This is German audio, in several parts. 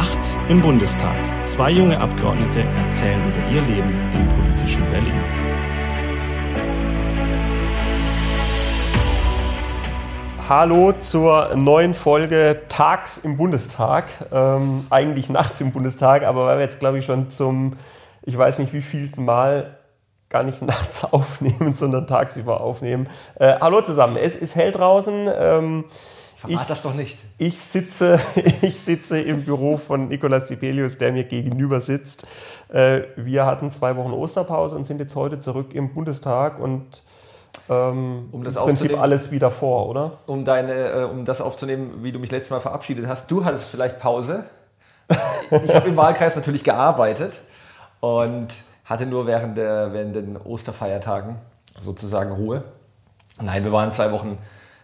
Nachts im Bundestag. Zwei junge Abgeordnete erzählen über ihr Leben im politischen Berlin. Hallo zur neuen Folge Tags im Bundestag. Ähm, eigentlich nachts im Bundestag, aber weil wir jetzt, glaube ich, schon zum, ich weiß nicht wie vielten Mal gar nicht nachts aufnehmen, sondern tagsüber aufnehmen. Äh, hallo zusammen, es ist hell draußen. Ähm, Verrat ich, das doch nicht. Ich sitze, ich sitze im Büro von Nikolaus Sibelius, der mir gegenüber sitzt. Äh, wir hatten zwei Wochen Osterpause und sind jetzt heute zurück im Bundestag und ähm, um das im Prinzip alles wieder vor, oder? Um, deine, äh, um das aufzunehmen, wie du mich letztes Mal verabschiedet hast. Du hattest vielleicht Pause. ich habe im Wahlkreis natürlich gearbeitet und hatte nur während, der, während den Osterfeiertagen sozusagen Ruhe. Nein, wir waren zwei Wochen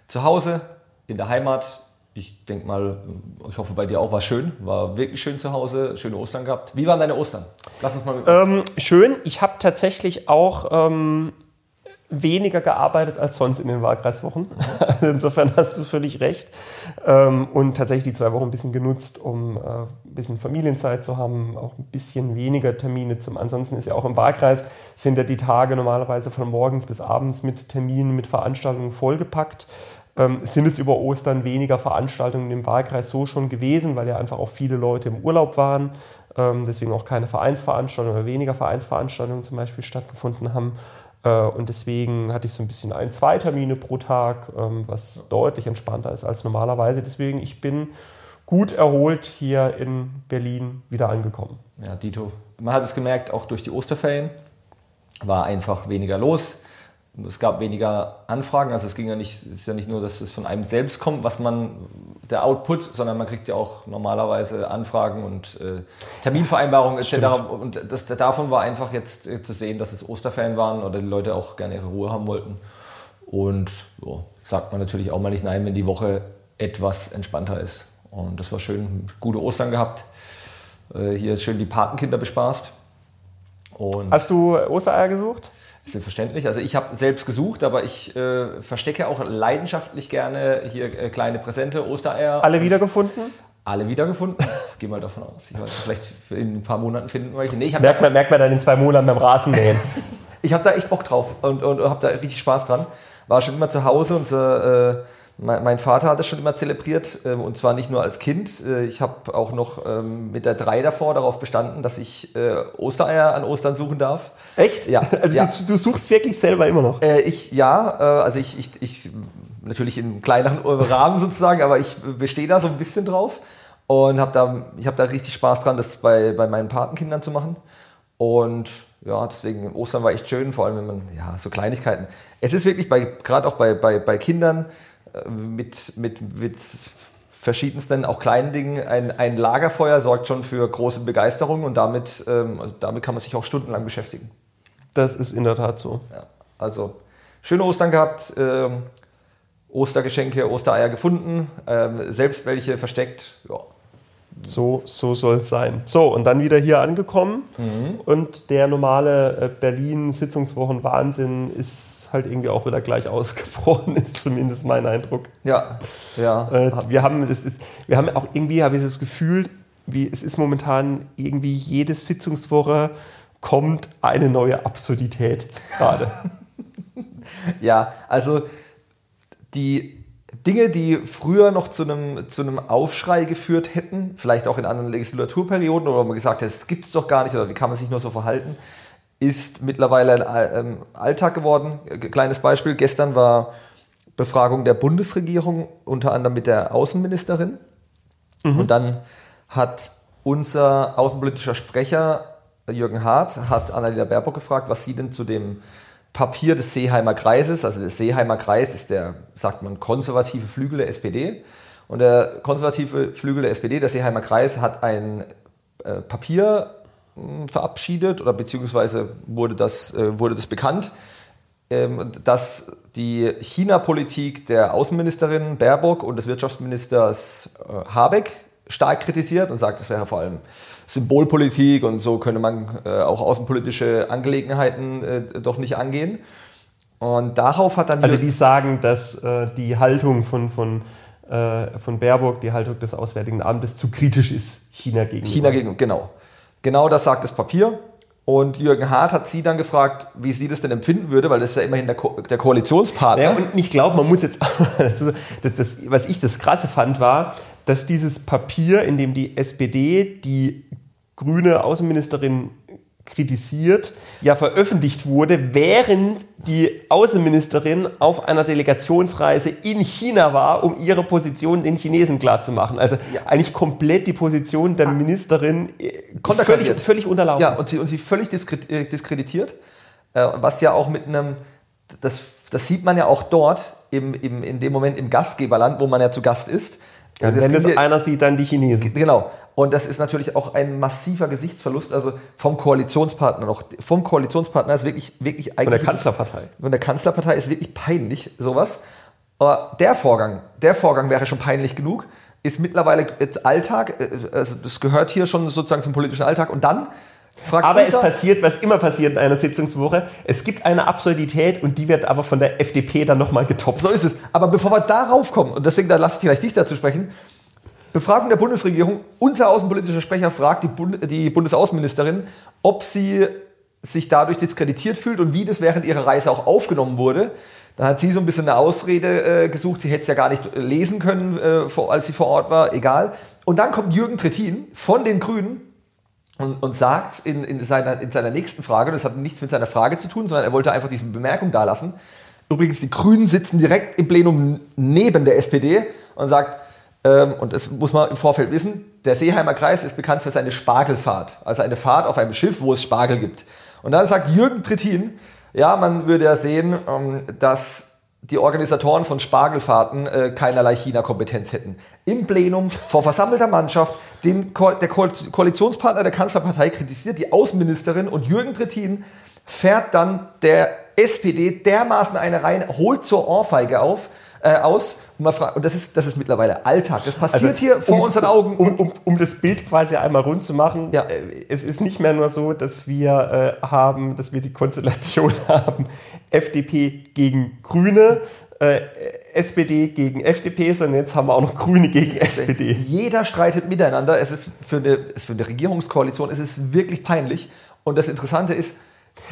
zu Hause, in der Heimat. Ich denke mal, ich hoffe bei dir auch war schön, war wirklich schön zu Hause, schöne Ostern gehabt. Wie waren deine Ostern? Lass uns mal. Ähm, schön. Ich habe tatsächlich auch ähm, weniger gearbeitet als sonst in den Wahlkreiswochen. Insofern hast du völlig recht. Ähm, und tatsächlich die zwei Wochen ein bisschen genutzt, um äh, ein bisschen Familienzeit zu haben, auch ein bisschen weniger Termine zum. Ansonsten ist ja auch im Wahlkreis sind ja die Tage normalerweise von morgens bis abends mit Terminen, mit Veranstaltungen vollgepackt. Ähm, es sind jetzt über Ostern weniger Veranstaltungen im Wahlkreis so schon gewesen, weil ja einfach auch viele Leute im Urlaub waren. Ähm, deswegen auch keine Vereinsveranstaltungen oder weniger Vereinsveranstaltungen zum Beispiel stattgefunden haben. Äh, und deswegen hatte ich so ein bisschen ein, zwei Termine pro Tag, ähm, was deutlich entspannter ist als normalerweise. Deswegen, ich bin gut erholt hier in Berlin wieder angekommen. Ja, Dito. Man hat es gemerkt, auch durch die Osterferien war einfach weniger los es gab weniger Anfragen, also es ging ja nicht, es ist ja nicht nur, dass es von einem selbst kommt, was man, der Output, sondern man kriegt ja auch normalerweise Anfragen und äh, Terminvereinbarungen etc. Und das, davon war einfach jetzt äh, zu sehen, dass es Osterferien waren oder die Leute auch gerne ihre Ruhe haben wollten. Und so, sagt man natürlich auch mal nicht nein, wenn die Woche etwas entspannter ist. Und das war schön, gute Ostern gehabt. Äh, hier schön die Patenkinder bespaßt. Und Hast du Ostereier gesucht? Selbstverständlich. Also ich habe selbst gesucht, aber ich äh, verstecke auch leidenschaftlich gerne hier äh, kleine Präsente, Ostereier. Alle wiedergefunden? Alle wiedergefunden. Gehe mal davon aus. Ich weiß, vielleicht in ein paar Monaten finden wir welche. Nee, merkt, man, merkt man dann in zwei Monaten beim Rasenmähen. ich habe da echt Bock drauf und, und, und habe da richtig Spaß dran. War schon immer zu Hause und so, äh, mein Vater hat das schon immer zelebriert ähm, und zwar nicht nur als Kind. Äh, ich habe auch noch ähm, mit der 3 davor darauf bestanden, dass ich äh, Ostereier an Ostern suchen darf. Echt? Ja. Also ja. Du, du, suchst wirklich selber immer noch? Äh, ich, ja, also ich, ich, ich natürlich in kleineren Rahmen sozusagen, aber ich bestehe da so ein bisschen drauf und habe da, ich habe da richtig Spaß dran, das bei, bei meinen Patenkindern zu machen. Und ja, deswegen Ostern war echt schön, vor allem wenn man, ja, so Kleinigkeiten. Es ist wirklich bei, gerade auch bei, bei, bei Kindern, mit, mit, mit verschiedensten, auch kleinen Dingen. Ein, ein Lagerfeuer sorgt schon für große Begeisterung und damit, ähm, also damit kann man sich auch stundenlang beschäftigen. Das ist in der Tat so. Ja, also schöne Ostern gehabt, ähm, Ostergeschenke, Ostereier gefunden, ähm, selbst welche versteckt. Ja, so, so soll es sein. So, und dann wieder hier angekommen. Mhm. Und der normale äh, Berlin-Sitzungswochen-Wahnsinn ist halt irgendwie auch wieder gleich ausgebrochen, ist zumindest mein Eindruck. Ja, ja. Äh, wir, haben, es ist, wir haben auch irgendwie, habe ich das Gefühl, wie, es ist momentan irgendwie jede Sitzungswoche kommt eine neue Absurdität gerade. ja, also die Dinge, die früher noch zu einem, zu einem Aufschrei geführt hätten, vielleicht auch in anderen Legislaturperioden, oder man gesagt hat, es gibt es doch gar nicht, oder wie kann man sich nur so verhalten, ist mittlerweile ein ähm, Alltag geworden. Kleines Beispiel, gestern war Befragung der Bundesregierung, unter anderem mit der Außenministerin. Mhm. Und dann hat unser außenpolitischer Sprecher Jürgen Hart, hat Annalena Baerbock gefragt, was sie denn zu dem Papier des Seeheimer Kreises. Also der Seeheimer Kreis ist der, sagt man, konservative Flügel der SPD. Und der konservative Flügel der SPD, der Seeheimer Kreis, hat ein äh, Papier äh, verabschiedet oder beziehungsweise wurde das, äh, wurde das bekannt, ähm, dass die China-Politik der Außenministerin Baerbock und des Wirtschaftsministers äh, Habeck stark kritisiert und sagt, das wäre vor allem Symbolpolitik und so könne man äh, auch außenpolitische Angelegenheiten äh, doch nicht angehen. Und darauf hat dann. Also die sagen, dass äh, die Haltung von, von äh, von Baerbock, die Haltung des Auswärtigen Amtes, zu kritisch ist China gegenüber. China gegenüber, genau. Genau das sagt das Papier. Und Jürgen Hart hat sie dann gefragt, wie sie das denn empfinden würde, weil das ist ja immerhin der, Ko der Koalitionspartner. Ja, und ich glaube, man muss jetzt, das, das, was ich das Krasse fand, war, dass dieses Papier, in dem die SPD die grüne Außenministerin kritisiert, ja veröffentlicht wurde, während die Außenministerin auf einer Delegationsreise in China war, um ihre Position den Chinesen klarzumachen. Also ja. eigentlich komplett die Position der ah. Ministerin äh, völlig, völlig unterlaufen. Ja, und sie, und sie völlig äh, diskreditiert, äh, was ja auch mit einem, das, das sieht man ja auch dort, im, im, in dem Moment im Gastgeberland, wo man ja zu Gast ist, ja, wenn es einer sieht, dann die Chinesen. Genau. Und das ist natürlich auch ein massiver Gesichtsverlust, also vom Koalitionspartner noch. Vom Koalitionspartner ist wirklich, wirklich eigentlich. Von der Kanzlerpartei. Von der Kanzlerpartei ist wirklich peinlich, sowas. Aber der Vorgang, der Vorgang wäre schon peinlich genug, ist mittlerweile Alltag, äh, also das gehört hier schon sozusagen zum politischen Alltag. Und dann Fragt aber es passiert, was immer passiert in einer Sitzungswoche. Es gibt eine Absurdität und die wird aber von der FDP dann nochmal getoppt. So ist es. Aber bevor wir darauf kommen, und deswegen da lasse ich gleich dich dazu sprechen, Befragung der Bundesregierung, unser außenpolitischer Sprecher fragt die, Bund die Bundesaußenministerin, ob sie sich dadurch diskreditiert fühlt und wie das während ihrer Reise auch aufgenommen wurde. Dann hat sie so ein bisschen eine Ausrede äh, gesucht, sie hätte es ja gar nicht lesen können, äh, vor, als sie vor Ort war, egal. Und dann kommt Jürgen Trittin von den Grünen und, und sagt in, in, seiner, in seiner nächsten Frage, das hat nichts mit seiner Frage zu tun, sondern er wollte einfach diese Bemerkung dalassen. Übrigens, die Grünen sitzen direkt im Plenum neben der SPD und sagt, ähm, und das muss man im Vorfeld wissen, der Seeheimer Kreis ist bekannt für seine Spargelfahrt, also eine Fahrt auf einem Schiff, wo es Spargel gibt. Und dann sagt Jürgen Trittin, ja, man würde ja sehen, ähm, dass die Organisatoren von Spargelfahrten äh, keinerlei China-Kompetenz hätten. Im Plenum vor versammelter Mannschaft, den Ko der Ko Koalitionspartner der Kanzlerpartei kritisiert, die Außenministerin und Jürgen Trittin fährt dann der SPD dermaßen eine rein, holt zur Ohrfeige auf, äh, aus und, man fragt, und das, ist, das ist mittlerweile Alltag. Das passiert also, hier vor um, unseren Augen. Um, um, um, das Bild quasi einmal rund zu machen, ja. Äh, es ist nicht mehr nur so, dass wir äh, haben, dass wir die Konstellation haben, FDP gegen Grüne, äh, SPD gegen FDP, sondern jetzt haben wir auch noch Grüne gegen SPD. Jeder streitet miteinander. Es ist für eine, für eine Regierungskoalition es ist wirklich peinlich. Und das Interessante ist,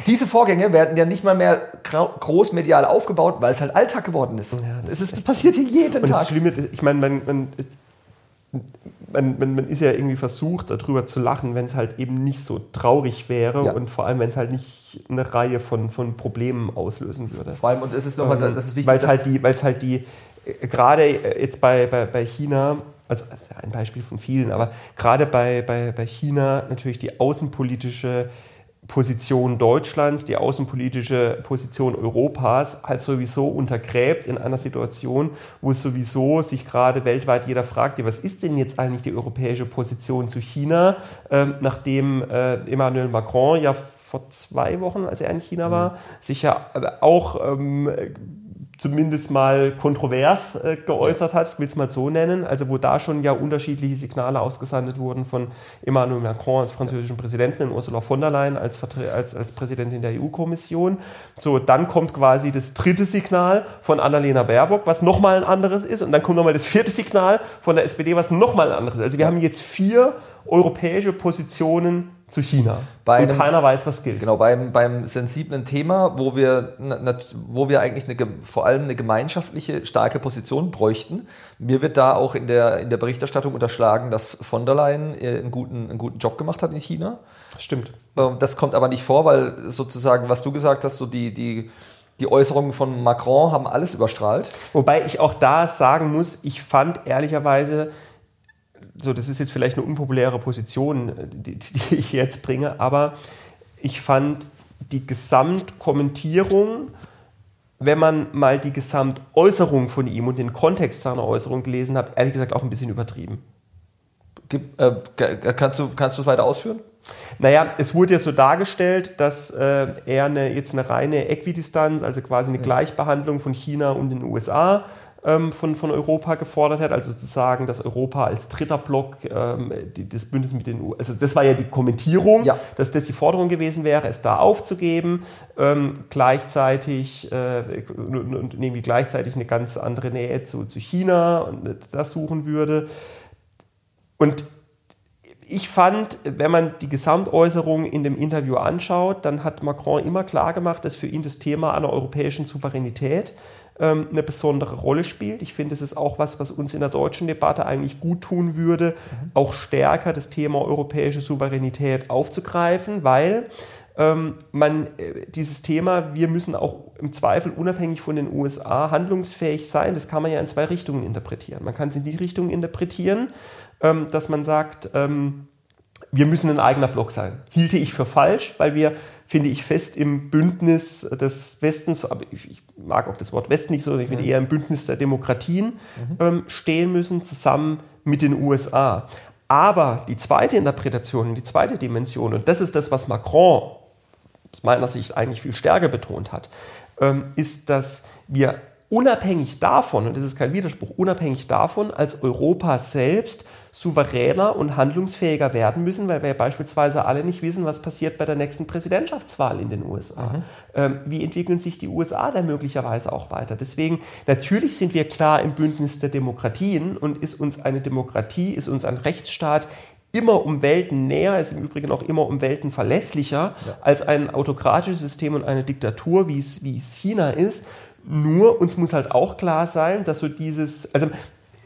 diese Vorgänge werden ja nicht mal mehr großmedial aufgebaut, weil es halt Alltag geworden ist. Ja, das, das, ist, das passiert hier jeden und Tag. Das Schlimme, ich meine, man, man, man, man, man, ist ja irgendwie versucht, darüber zu lachen, wenn es halt eben nicht so traurig wäre ja. und vor allem, wenn es halt nicht eine Reihe von, von Problemen auslösen würde. Vor allem, und es ist nochmal, ähm, das ist wichtig. Weil es halt die, weil es halt die, äh, gerade jetzt bei, bei, bei China, also ein Beispiel von vielen, aber gerade bei, bei, bei China natürlich die außenpolitische Position Deutschlands, die außenpolitische Position Europas halt sowieso untergräbt in einer Situation, wo es sowieso sich gerade weltweit jeder fragt, was ist denn jetzt eigentlich die europäische Position zu China, ähm, nachdem äh, Emmanuel Macron ja vor zwei Wochen, als er in China war, mhm. sich ja auch ähm, zumindest mal kontrovers äh, geäußert hat, ich will es mal so nennen, also wo da schon ja unterschiedliche Signale ausgesandet wurden von Emmanuel Macron als französischen Präsidenten und Ursula von der Leyen als, als, als Präsidentin der EU-Kommission. So, dann kommt quasi das dritte Signal von Annalena Baerbock, was nochmal ein anderes ist und dann kommt nochmal das vierte Signal von der SPD, was nochmal ein anderes ist. Also wir haben jetzt vier europäische Positionen zu China. Bei und einem, keiner weiß, was gilt. Genau, beim, beim sensiblen Thema, wo wir, wo wir eigentlich eine, vor allem eine gemeinschaftliche, starke Position bräuchten. Mir wird da auch in der, in der Berichterstattung unterschlagen, dass von der Leyen äh, einen guten, einen guten Job gemacht hat in China. Stimmt. Ähm, das kommt aber nicht vor, weil sozusagen, was du gesagt hast, so die, die, die Äußerungen von Macron haben alles überstrahlt. Wobei ich auch da sagen muss, ich fand ehrlicherweise so, das ist jetzt vielleicht eine unpopuläre Position, die, die ich jetzt bringe, aber ich fand die Gesamtkommentierung, wenn man mal die Gesamtäußerung von ihm und den Kontext seiner Äußerung gelesen hat, ehrlich gesagt auch ein bisschen übertrieben. Gib, äh, kannst du es weiter ausführen? Naja, es wurde ja so dargestellt, dass äh, er eine, jetzt eine reine Äquidistanz, also quasi eine Gleichbehandlung von China und den USA ähm, von, von Europa gefordert hat, also sozusagen, dass Europa als dritter Block ähm, die, das Bündnis mit den EU, also das war ja die Kommentierung, Ja. dass das die Forderung gewesen wäre, es da aufzugeben, ähm, gleichzeitig äh, und, und irgendwie gleichzeitig eine ganz andere Nähe zu, zu China und das suchen würde. Und ich fand, wenn man die Gesamtäußerung in dem Interview anschaut, dann hat Macron immer klar gemacht, dass für ihn das Thema einer europäischen Souveränität ähm, eine besondere Rolle spielt. Ich finde, es ist auch was, was uns in der deutschen Debatte eigentlich gut tun würde, auch stärker das Thema europäische Souveränität aufzugreifen, weil ähm, man äh, dieses Thema, wir müssen auch im Zweifel unabhängig von den USA handlungsfähig sein, das kann man ja in zwei Richtungen interpretieren. Man kann es in die Richtung interpretieren, ähm, dass man sagt, ähm, wir müssen ein eigener Block sein. Hielte ich für falsch, weil wir, finde ich, fest im Bündnis des Westens, aber ich, ich mag auch das Wort Westen nicht so, ich finde eher im Bündnis der Demokratien ähm, stehen müssen, zusammen mit den USA. Aber die zweite Interpretation, die zweite Dimension, und das ist das, was Macron aus meiner Sicht eigentlich viel stärker betont hat, ähm, ist, dass wir unabhängig davon, und das ist kein Widerspruch, unabhängig davon als Europa selbst souveräner und handlungsfähiger werden müssen, weil wir ja beispielsweise alle nicht wissen, was passiert bei der nächsten Präsidentschaftswahl in den USA. Ähm, wie entwickeln sich die USA da möglicherweise auch weiter? Deswegen, natürlich sind wir klar im Bündnis der Demokratien und ist uns eine Demokratie, ist uns ein Rechtsstaat immer um Welten näher, ist im Übrigen auch immer um Welten verlässlicher als ein autokratisches System und eine Diktatur, wie es, wie es China ist. Nur uns muss halt auch klar sein, dass so dieses, also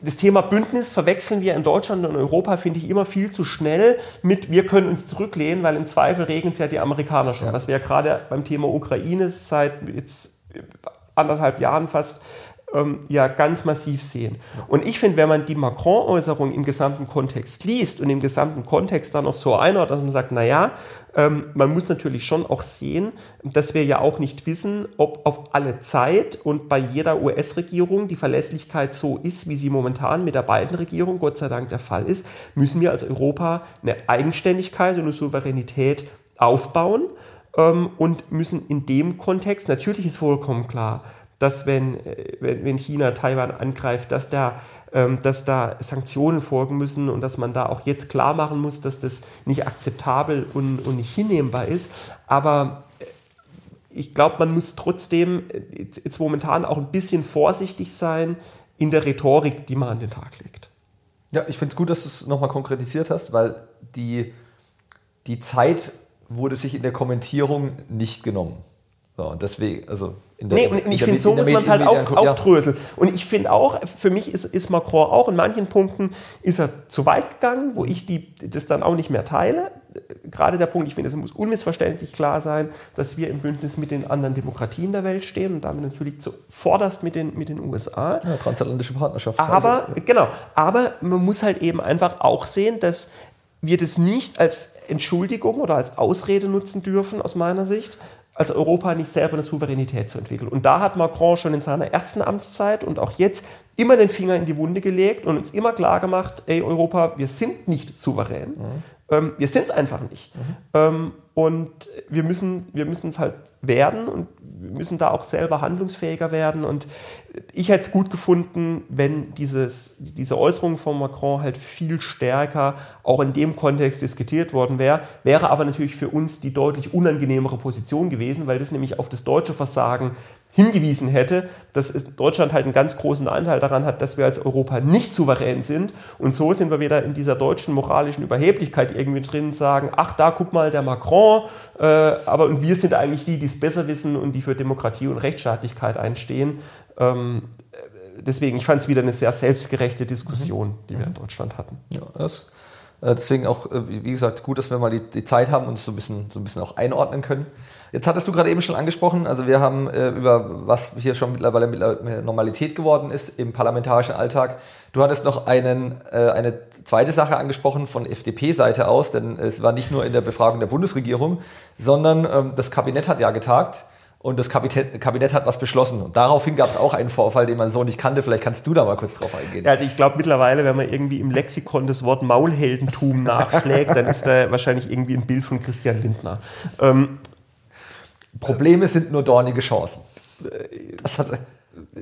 das Thema Bündnis verwechseln wir in Deutschland und Europa, finde ich, immer viel zu schnell mit, wir können uns zurücklehnen, weil im Zweifel regeln es ja die Amerikaner schon. Was wir ja gerade beim Thema Ukraine seit jetzt anderthalb Jahren fast ähm, ja ganz massiv sehen. Und ich finde, wenn man die Macron-Äußerung im gesamten Kontext liest und im gesamten Kontext dann auch so einordnet, dass man sagt, naja, ähm, man muss natürlich schon auch sehen, dass wir ja auch nicht wissen, ob auf alle Zeit und bei jeder US-Regierung die Verlässlichkeit so ist, wie sie momentan mit der beiden Regierung Gott sei Dank der Fall ist, müssen wir als Europa eine Eigenständigkeit und eine Souveränität aufbauen ähm, und müssen in dem Kontext, natürlich ist vollkommen klar, dass wenn, äh, wenn, wenn China Taiwan angreift, dass da, ähm, dass da Sanktionen folgen müssen und dass man da auch jetzt klar machen muss, dass das nicht akzeptabel und, und nicht hinnehmbar ist. Aber äh, ich glaube, man muss trotzdem äh, jetzt momentan auch ein bisschen vorsichtig sein in der Rhetorik, die man an den Tag legt. Ja, ich finde es gut, dass du es nochmal konkretisiert hast, weil die, die Zeit wurde sich in der Kommentierung nicht genommen. So, und deswegen, also in der, Nee, und ich finde, so muss man es halt auf, ja. aufdröseln. Und ich finde auch, für mich ist, ist Macron auch in manchen Punkten ist er zu weit gegangen, wo ich die, das dann auch nicht mehr teile. Gerade der Punkt, ich finde, es muss unmissverständlich klar sein, dass wir im Bündnis mit den anderen Demokratien der Welt stehen und damit natürlich zuvorderst mit den, mit den USA. Ja, transatlantische Partnerschaft. Aber, Also, genau, aber man muss halt eben einfach auch sehen, dass wir das nicht als Entschuldigung oder als Ausrede nutzen dürfen, aus meiner Sicht, als Europa nicht selber eine Souveränität zu entwickeln. Und da hat Macron schon in seiner ersten Amtszeit und auch jetzt immer den Finger in die Wunde gelegt und uns immer klar gemacht, ey Europa, wir sind nicht souverän. Ähm, wir sind es einfach nicht. Ähm, und wir müssen wir müssen es halt werden und wir müssen da auch selber handlungsfähiger werden. Und ich hätte es gut gefunden, wenn dieses, diese Äußerung von Macron halt viel stärker auch in dem Kontext diskutiert worden wäre. Wäre aber natürlich für uns die deutlich unangenehmere Position gewesen, weil das nämlich auf das deutsche Versagen hingewiesen hätte, dass Deutschland halt einen ganz großen Anteil daran hat, dass wir als Europa nicht souverän sind. Und so sind wir wieder in dieser deutschen moralischen Überheblichkeit irgendwie drin, sagen, ach da, guck mal, der Macron, äh, aber und wir sind eigentlich die, die es besser wissen und die für Demokratie und Rechtsstaatlichkeit einstehen. Ähm, äh, deswegen, ich fand es wieder eine sehr selbstgerechte Diskussion, die wir in Deutschland hatten. Ja, das, äh, deswegen auch, äh, wie gesagt, gut, dass wir mal die, die Zeit haben und es so ein, bisschen, so ein bisschen auch einordnen können. Jetzt hattest du gerade eben schon angesprochen, also wir haben äh, über was hier schon mittlerweile mittlerweile Normalität geworden ist im parlamentarischen Alltag. Du hattest noch einen, äh, eine zweite Sache angesprochen von FDP-Seite aus, denn es war nicht nur in der Befragung der Bundesregierung, sondern ähm, das Kabinett hat ja getagt. Und das Kabinett, Kabinett hat was beschlossen. Und daraufhin gab es auch einen Vorfall, den man so nicht kannte. Vielleicht kannst du da mal kurz drauf eingehen. Also ich glaube mittlerweile, wenn man irgendwie im Lexikon das Wort Maulheldentum nachschlägt, dann ist da wahrscheinlich irgendwie ein Bild von Christian Lindner. Ähm, Probleme sind nur dornige Chancen. Das hat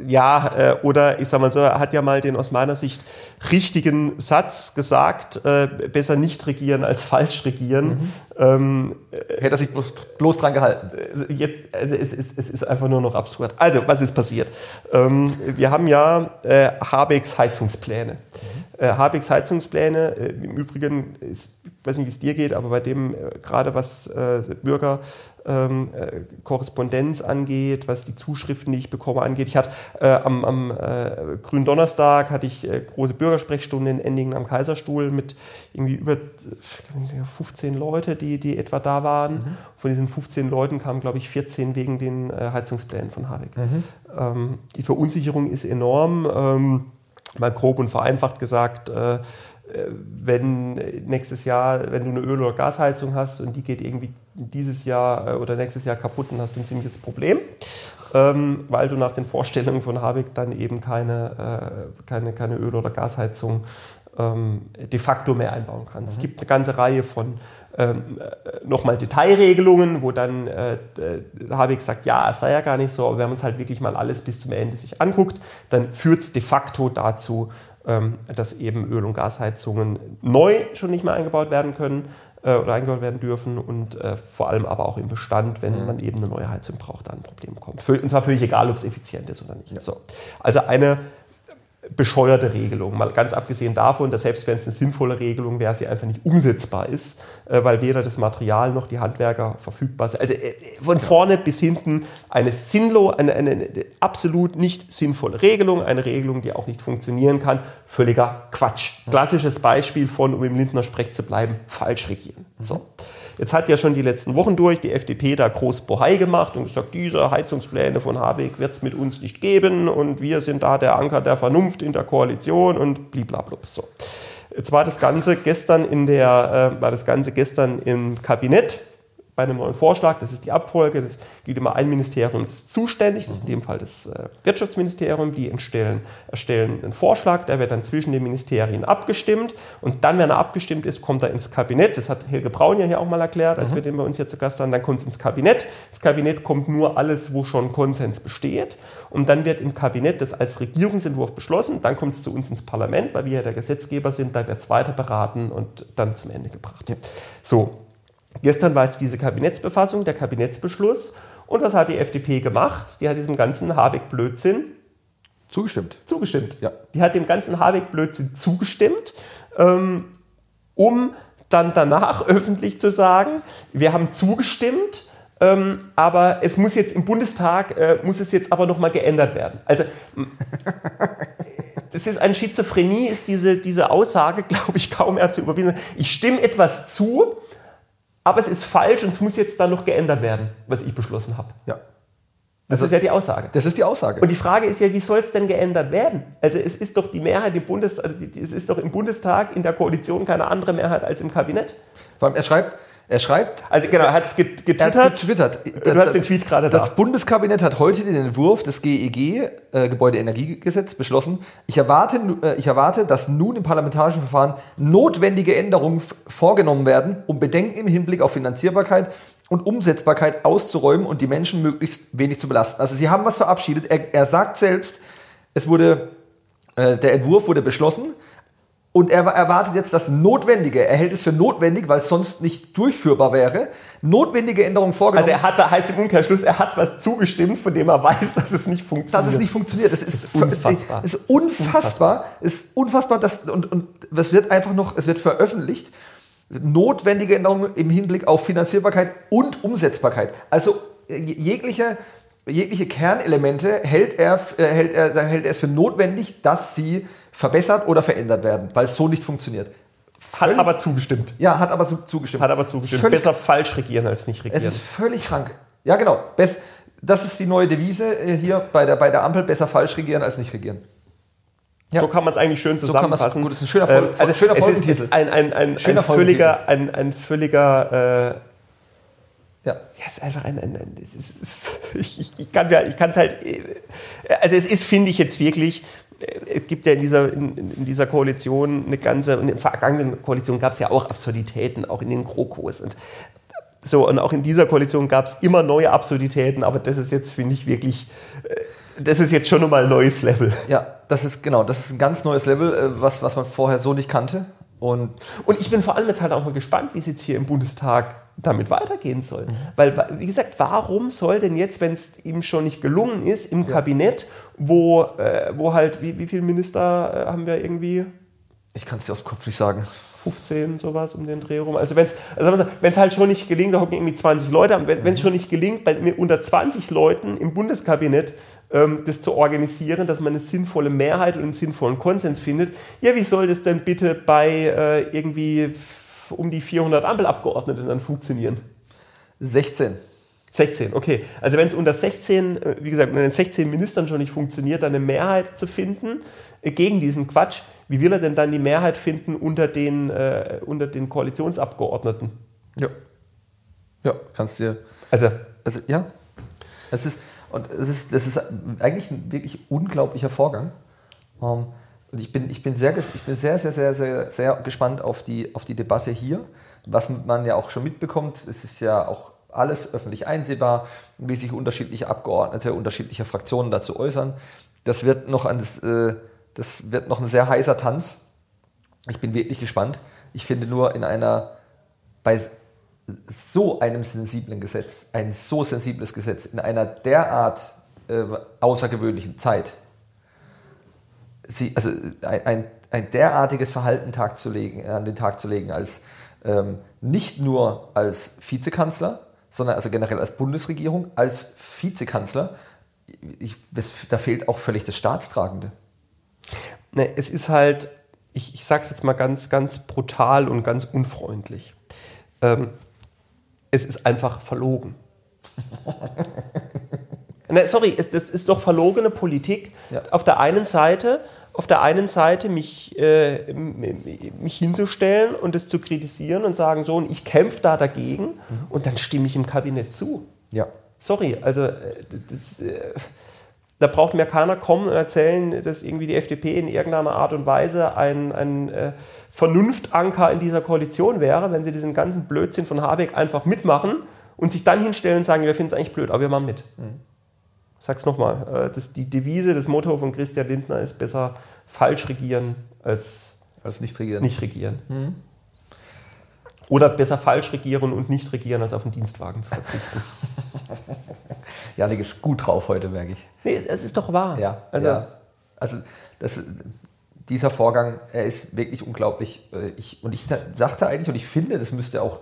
ja, äh, oder ich sag mal so, er hat ja mal den aus meiner Sicht richtigen Satz gesagt, äh, besser nicht regieren als falsch regieren. Mhm. Ähm, Hätte er sich bloß, bloß dran gehalten. Äh, jetzt, also es, ist, es ist einfach nur noch absurd. Also, was ist passiert? Ähm, wir haben ja äh, Habecks Heizungspläne. Mhm. Äh, Heizungspläne, äh, im Übrigen, ist, ich weiß nicht, wie es dir geht, aber bei dem äh, gerade was äh, Bürgerkorrespondenz ähm, äh, angeht, was die Zuschriften, die ich bekomme, angeht. Ich hatte äh, am, am äh, grünen Donnerstag hatte ich große Bürgersprechstunde in Endingen am Kaiserstuhl mit irgendwie über 15 Leute, die, die etwa da waren. Mhm. Von diesen 15 Leuten kamen, glaube ich, 14 wegen den Heizungsplänen von Habeck. Mhm. Ähm, die Verunsicherung ist enorm. Ähm, mal grob und vereinfacht gesagt, äh, wenn nächstes Jahr, wenn du eine Öl- oder Gasheizung hast und die geht irgendwie dieses Jahr äh, oder nächstes Jahr kaputt, dann hast du ein ziemliches Problem, ähm, weil du nach den Vorstellungen von Habeck dann eben keine, äh, keine, keine Öl- oder Gasheizung ähm, de facto mehr einbauen kannst. Mhm. Es gibt eine ganze Reihe von ähm, nochmal Detailregelungen, wo dann äh, Habeck sagt, ja, es sei ja gar nicht so, aber wenn man es halt wirklich mal alles bis zum Ende sich anguckt, dann führt es de facto dazu, ähm, dass eben Öl- und Gasheizungen neu schon nicht mehr eingebaut werden können äh, oder eingebaut werden dürfen und äh, vor allem aber auch im Bestand, wenn mhm. man eben eine neue Heizung braucht, da ein Problem kommt. Für, und zwar völlig egal, ob es effizient ist oder nicht. Ja. So. Also eine bescheuerte Regelung. Mal ganz abgesehen davon, dass selbst wenn es eine sinnvolle Regelung wäre, sie einfach nicht umsetzbar ist, äh, weil weder das Material noch die Handwerker verfügbar sind. Also äh, von vorne bis hinten eine sinnlo, eine, eine, eine absolut nicht sinnvolle Regelung, eine Regelung, die auch nicht funktionieren kann. Völliger Quatsch. Klassisches Beispiel von, um im Lindner Sprech zu bleiben, falsch regieren. So. Jetzt hat ja schon die letzten Wochen durch die FDP da groß Bohai gemacht und gesagt, diese Heizungspläne von Habeck wird es mit uns nicht geben und wir sind da der Anker der Vernunft in der Koalition und bliblablub. So. Jetzt war das Ganze gestern in der, äh, war das Ganze gestern im Kabinett bei einem neuen Vorschlag. Das ist die Abfolge. Das gibt immer ein Ministerium, das ist zuständig. Das ist in dem Fall das äh, Wirtschaftsministerium. Die erstellen, erstellen einen Vorschlag. Der wird dann zwischen den Ministerien abgestimmt. Und dann, wenn er abgestimmt ist, kommt er ins Kabinett. Das hat Helge Braun ja hier auch mal erklärt, als mhm. wir den bei uns hier zu Gast haben. Dann kommt es ins Kabinett. Das Kabinett kommt nur alles, wo schon Konsens besteht. Und dann wird im Kabinett das als Regierungsentwurf beschlossen. Dann kommt es zu uns ins Parlament, weil wir ja der Gesetzgeber sind. Da wird es weiter beraten und dann zum Ende gebracht. Ja. So, Gestern war jetzt diese Kabinettsbefassung, der Kabinettsbeschluss. Und was hat die FDP gemacht? Die hat diesem ganzen Habeck-Blödsinn zugestimmt. Zugestimmt. Ja. Die hat dem ganzen Habeck-Blödsinn zugestimmt, ähm, um dann danach öffentlich zu sagen, wir haben zugestimmt, ähm, aber es muss jetzt im Bundestag, äh, muss es jetzt aber nochmal geändert werden. Also das ist eine Schizophrenie, ist diese, diese Aussage, glaube ich, kaum mehr zu überwinden. Ich stimme etwas zu, aber es ist falsch und es muss jetzt dann noch geändert werden, was ich beschlossen habe. Ja. Das also, ist ja die Aussage. Das ist die Aussage. Und die Frage ist ja, wie soll es denn geändert werden? Also es ist doch die Mehrheit im Bundestag, also es ist doch im Bundestag in der Koalition keine andere Mehrheit als im Kabinett. Vor allem, er schreibt, er schreibt. Also genau, er hat es getwittert. Er hat getwittert. Du hast den Tweet gerade da. Das Bundeskabinett hat heute den Entwurf des GEG, äh, Gebäudeenergiegesetz, beschlossen. Ich erwarte, äh, ich erwarte, dass nun im parlamentarischen Verfahren notwendige Änderungen vorgenommen werden, um Bedenken im Hinblick auf Finanzierbarkeit und Umsetzbarkeit auszuräumen und die Menschen möglichst wenig zu belasten. Also sie haben was verabschiedet. Er, er sagt selbst, es wurde, äh, der Entwurf wurde beschlossen. Und er erwartet jetzt das Notwendige. Er hält es für notwendig, weil es sonst nicht durchführbar wäre. Notwendige Änderungen vorgenommen. Also er hat, heißt im Umkehrschluss, er hat was zugestimmt, von dem er weiß, dass es nicht funktioniert. Dass es nicht funktioniert. Das, das ist, ist, unfassbar. Ist, ist unfassbar. Ist unfassbar. Dass, und, und es wird einfach noch, es wird veröffentlicht. Notwendige Änderungen im Hinblick auf Finanzierbarkeit und Umsetzbarkeit. Also jegliche, jegliche Kernelemente hält er, äh, hält er, hält er es für notwendig, dass sie verbessert oder verändert werden, weil es so nicht funktioniert. Hat völlig, aber zugestimmt. Ja, hat aber zugestimmt. Hat aber zugestimmt. Völlig, Besser falsch regieren als nicht regieren. Es ist völlig krank. Ja, genau. Best, das ist die neue Devise äh, hier bei der, bei der Ampel. Besser falsch regieren als nicht regieren. Ja. So kann man es eigentlich schön zusammenfassen. So gut, das ist ein schöner, Vol ähm, also schöner. Es ist ein, ein, ein, ein völliger, ein, ein völliger äh, ja. ja, ist einfach ein, ein, ein ist, ist, ich, ich, ich kann es halt, äh, also es ist, finde ich jetzt wirklich, es gibt ja in dieser, in, in dieser Koalition eine ganze, und in der vergangenen Koalition gab es ja auch Absurditäten, auch in den GroKos. Und So, und auch in dieser Koalition gab es immer neue Absurditäten, aber das ist jetzt, finde ich, wirklich, äh, das ist jetzt schon nochmal ein neues Level. Ja, das ist genau, das ist ein ganz neues Level, äh, was, was man vorher so nicht kannte. Und, und ich bin vor allem jetzt halt auch mal gespannt, wie es jetzt hier im Bundestag damit weitergehen soll. Mhm. Weil, wie gesagt, warum soll denn jetzt, wenn es ihm schon nicht gelungen ist, im ja. Kabinett, wo, äh, wo halt, wie, wie viele Minister äh, haben wir irgendwie? Ich kann es dir aus dem Kopf nicht sagen. 15, sowas um den Dreh rum. Also wenn es also halt schon nicht gelingt, da hocken irgendwie 20 Leute, wenn es mhm. schon nicht gelingt, bei unter 20 Leuten im Bundeskabinett ähm, das zu organisieren, dass man eine sinnvolle Mehrheit und einen sinnvollen Konsens findet, ja, wie soll das denn bitte bei äh, irgendwie um die 400 Ampelabgeordneten dann funktionieren? 16. 16, okay. Also wenn es unter 16, äh, wie gesagt, unter den 16 Ministern schon nicht funktioniert, dann eine Mehrheit zu finden äh, gegen diesen Quatsch, wie will er denn dann die Mehrheit finden unter den, äh, unter den Koalitionsabgeordneten? Ja. Ja, kannst dir. Also, also ja. Es ist, und es ist, das ist eigentlich ein wirklich unglaublicher Vorgang. Ähm, und ich bin, ich bin, sehr, ich bin sehr, sehr, sehr, sehr, sehr gespannt auf die, auf die Debatte hier. Was man ja auch schon mitbekommt, es ist ja auch alles öffentlich einsehbar, wie sich unterschiedliche Abgeordnete unterschiedlicher Fraktionen dazu äußern. Das wird noch, ein, äh, das wird noch ein sehr heißer Tanz. Ich bin wirklich gespannt. Ich finde nur in einer, bei so einem sensiblen Gesetz, ein so sensibles Gesetz, in einer derart äh, außergewöhnlichen Zeit, sie, also ein, ein derartiges Verhalten Tag zu legen, an den Tag zu legen, als ähm, nicht nur als Vizekanzler, sondern also generell als Bundesregierung, als Vizekanzler, ich, das, da fehlt auch völlig das Staatstragende. Ne, es ist halt, ich, ich sage es jetzt mal ganz, ganz brutal und ganz unfreundlich. Ähm, es ist einfach verlogen. Na, sorry, es, das ist doch verlogene Politik. Ja. Auf der einen Seite, auf der einen Seite mich, äh, mich hinzustellen und es zu kritisieren und sagen, so, und ich kämpfe da dagegen mhm. und dann stimme ich im Kabinett zu. Ja. Sorry, also äh, das, äh, da braucht mir keiner kommen und erzählen, dass irgendwie die FDP in irgendeiner Art und Weise ein, ein äh, Vernunftanker in dieser Koalition wäre, wenn sie diesen ganzen Blödsinn von Habeck einfach mitmachen und sich dann hinstellen und sagen, wir finden es eigentlich blöd, aber wir machen mit. Mhm. Sag's nochmal, äh, die Devise, das Motto von Christian Lindner ist besser falsch regieren als, als nicht regieren. Nicht regieren. Mhm. Oder besser falsch regieren und nicht regieren, als auf den Dienstwagen zu verzichten. Janik ist gut drauf heute, merke ich. Nee, es, es ist doch wahr. Ja, also, ja. also das, dieser Vorgang, er ist wirklich unglaublich. Äh, ich, und ich dachte eigentlich, und ich finde, das müsste auch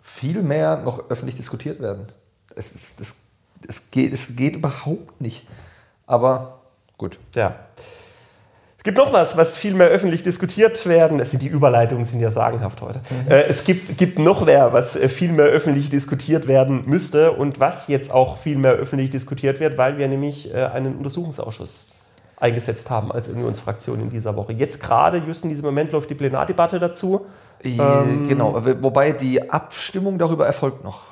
viel mehr noch öffentlich diskutiert werden. Es, ist, das, es, geht, es geht überhaupt nicht. Aber gut. Ja. Es gibt noch was, was viel mehr öffentlich diskutiert werden. Sind die Überleitungen sind ja sagenhaft heute. Mhm. Äh, es gibt, gibt noch mehr, was äh, viel mehr öffentlich diskutiert werden müsste und was jetzt auch viel mehr öffentlich diskutiert wird, weil wir nämlich äh, einen Untersuchungsausschuss eingesetzt haben als Unionsfraktion in dieser Woche. Jetzt gerade, just in diesem Moment, läuft die Plenardebatte dazu. Ähm, genau, wobei die Abstimmung darüber erfolgt noch.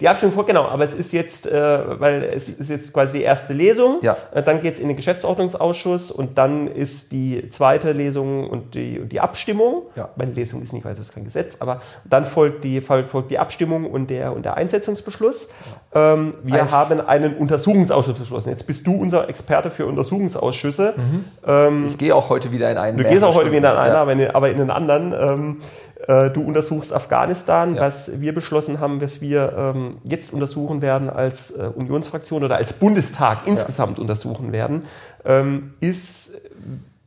Die Abstimmung folgt, genau, aber es ist jetzt, äh, weil es ist jetzt quasi die erste Lesung, ja. äh, dann geht es in den Geschäftsordnungsausschuss und dann ist die zweite Lesung und die, die Abstimmung. Ja. Meine Lesung ist nicht, weil es ist kein Gesetz, aber dann folgt die, folgt die Abstimmung und der, und der Einsetzungsbeschluss. Ja. Ähm, wir Ein haben einen Untersuchungsausschuss beschlossen. Jetzt bist du unser Experte für Untersuchungsausschüsse. Mhm. Ähm, ich gehe auch heute wieder in einen. Du gehst auch heute wieder in einen, aber, in, aber in einen anderen. Ähm, äh, du untersuchst Afghanistan, ja. was wir beschlossen haben, was wir ähm, jetzt untersuchen werden als äh, Unionsfraktion oder als Bundestag insgesamt ja. untersuchen werden, ähm, ist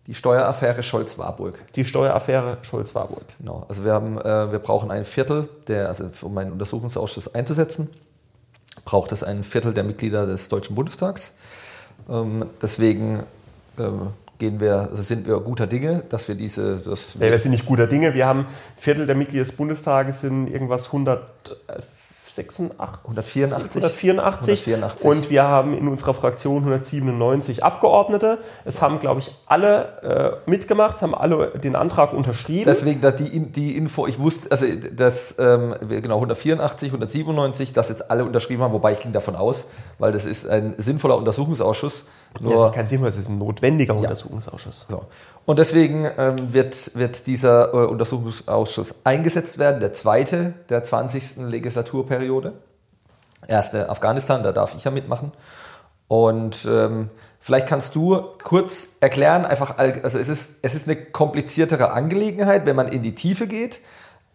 die Steueraffäre Scholz-Warburg. Die Steueraffäre Scholz-Warburg. Genau. Also wir haben, äh, wir brauchen ein Viertel, der, also um einen Untersuchungsausschuss einzusetzen, braucht es ein Viertel der Mitglieder des Deutschen Bundestags. Ähm, deswegen ähm, gehen wir, also sind wir guter Dinge, dass wir diese. Das ja, wir sind nicht guter Dinge. Wir haben ein Viertel der Mitglieder des Bundestages sind irgendwas 186, 184, 184, 184. Und wir haben in unserer Fraktion 197 Abgeordnete. Es haben, glaube ich, alle äh, mitgemacht, es haben alle den Antrag unterschrieben. Deswegen die, die Info, ich wusste, also dass ähm, genau 184, 197, dass jetzt alle unterschrieben haben, wobei ich ging davon aus, weil das ist ein sinnvoller Untersuchungsausschuss Nur das ist kein Sinn, es ist ein notwendiger Untersuchungsausschuss. So. Und deswegen ähm, wird, wird dieser äh, Untersuchungsausschuss eingesetzt werden, der zweite der 20. Legislaturperiode. Erste Afghanistan, da darf ich ja mitmachen. Und ähm, vielleicht kannst du kurz erklären, einfach, also es ist, es ist eine kompliziertere Angelegenheit, wenn man in die Tiefe geht.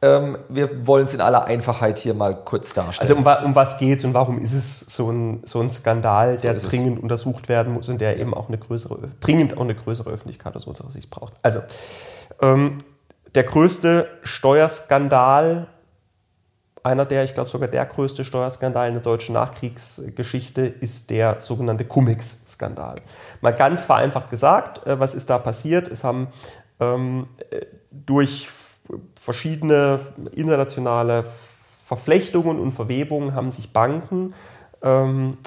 Ähm, wir wollen es in aller Einfachheit hier mal kurz darstellen. Also um, um was geht es und warum ist es so ein, so ein Skandal, der ist es. dringend untersucht werden muss und der eben auch eine größere, dringend auch eine größere Öffentlichkeit aus unserer Sicht braucht. Also ähm, der größte Steuerskandal, einer der, ich glaube sogar der größte Steuerskandal in der deutschen Nachkriegsgeschichte ist der sogenannte Cum-Ex-Skandal. Mal ganz vereinfacht gesagt, äh, was ist da passiert? Es haben ähm, äh, durch verschiedene internationale Verflechtungen und Verwebungen haben sich Banken ähm,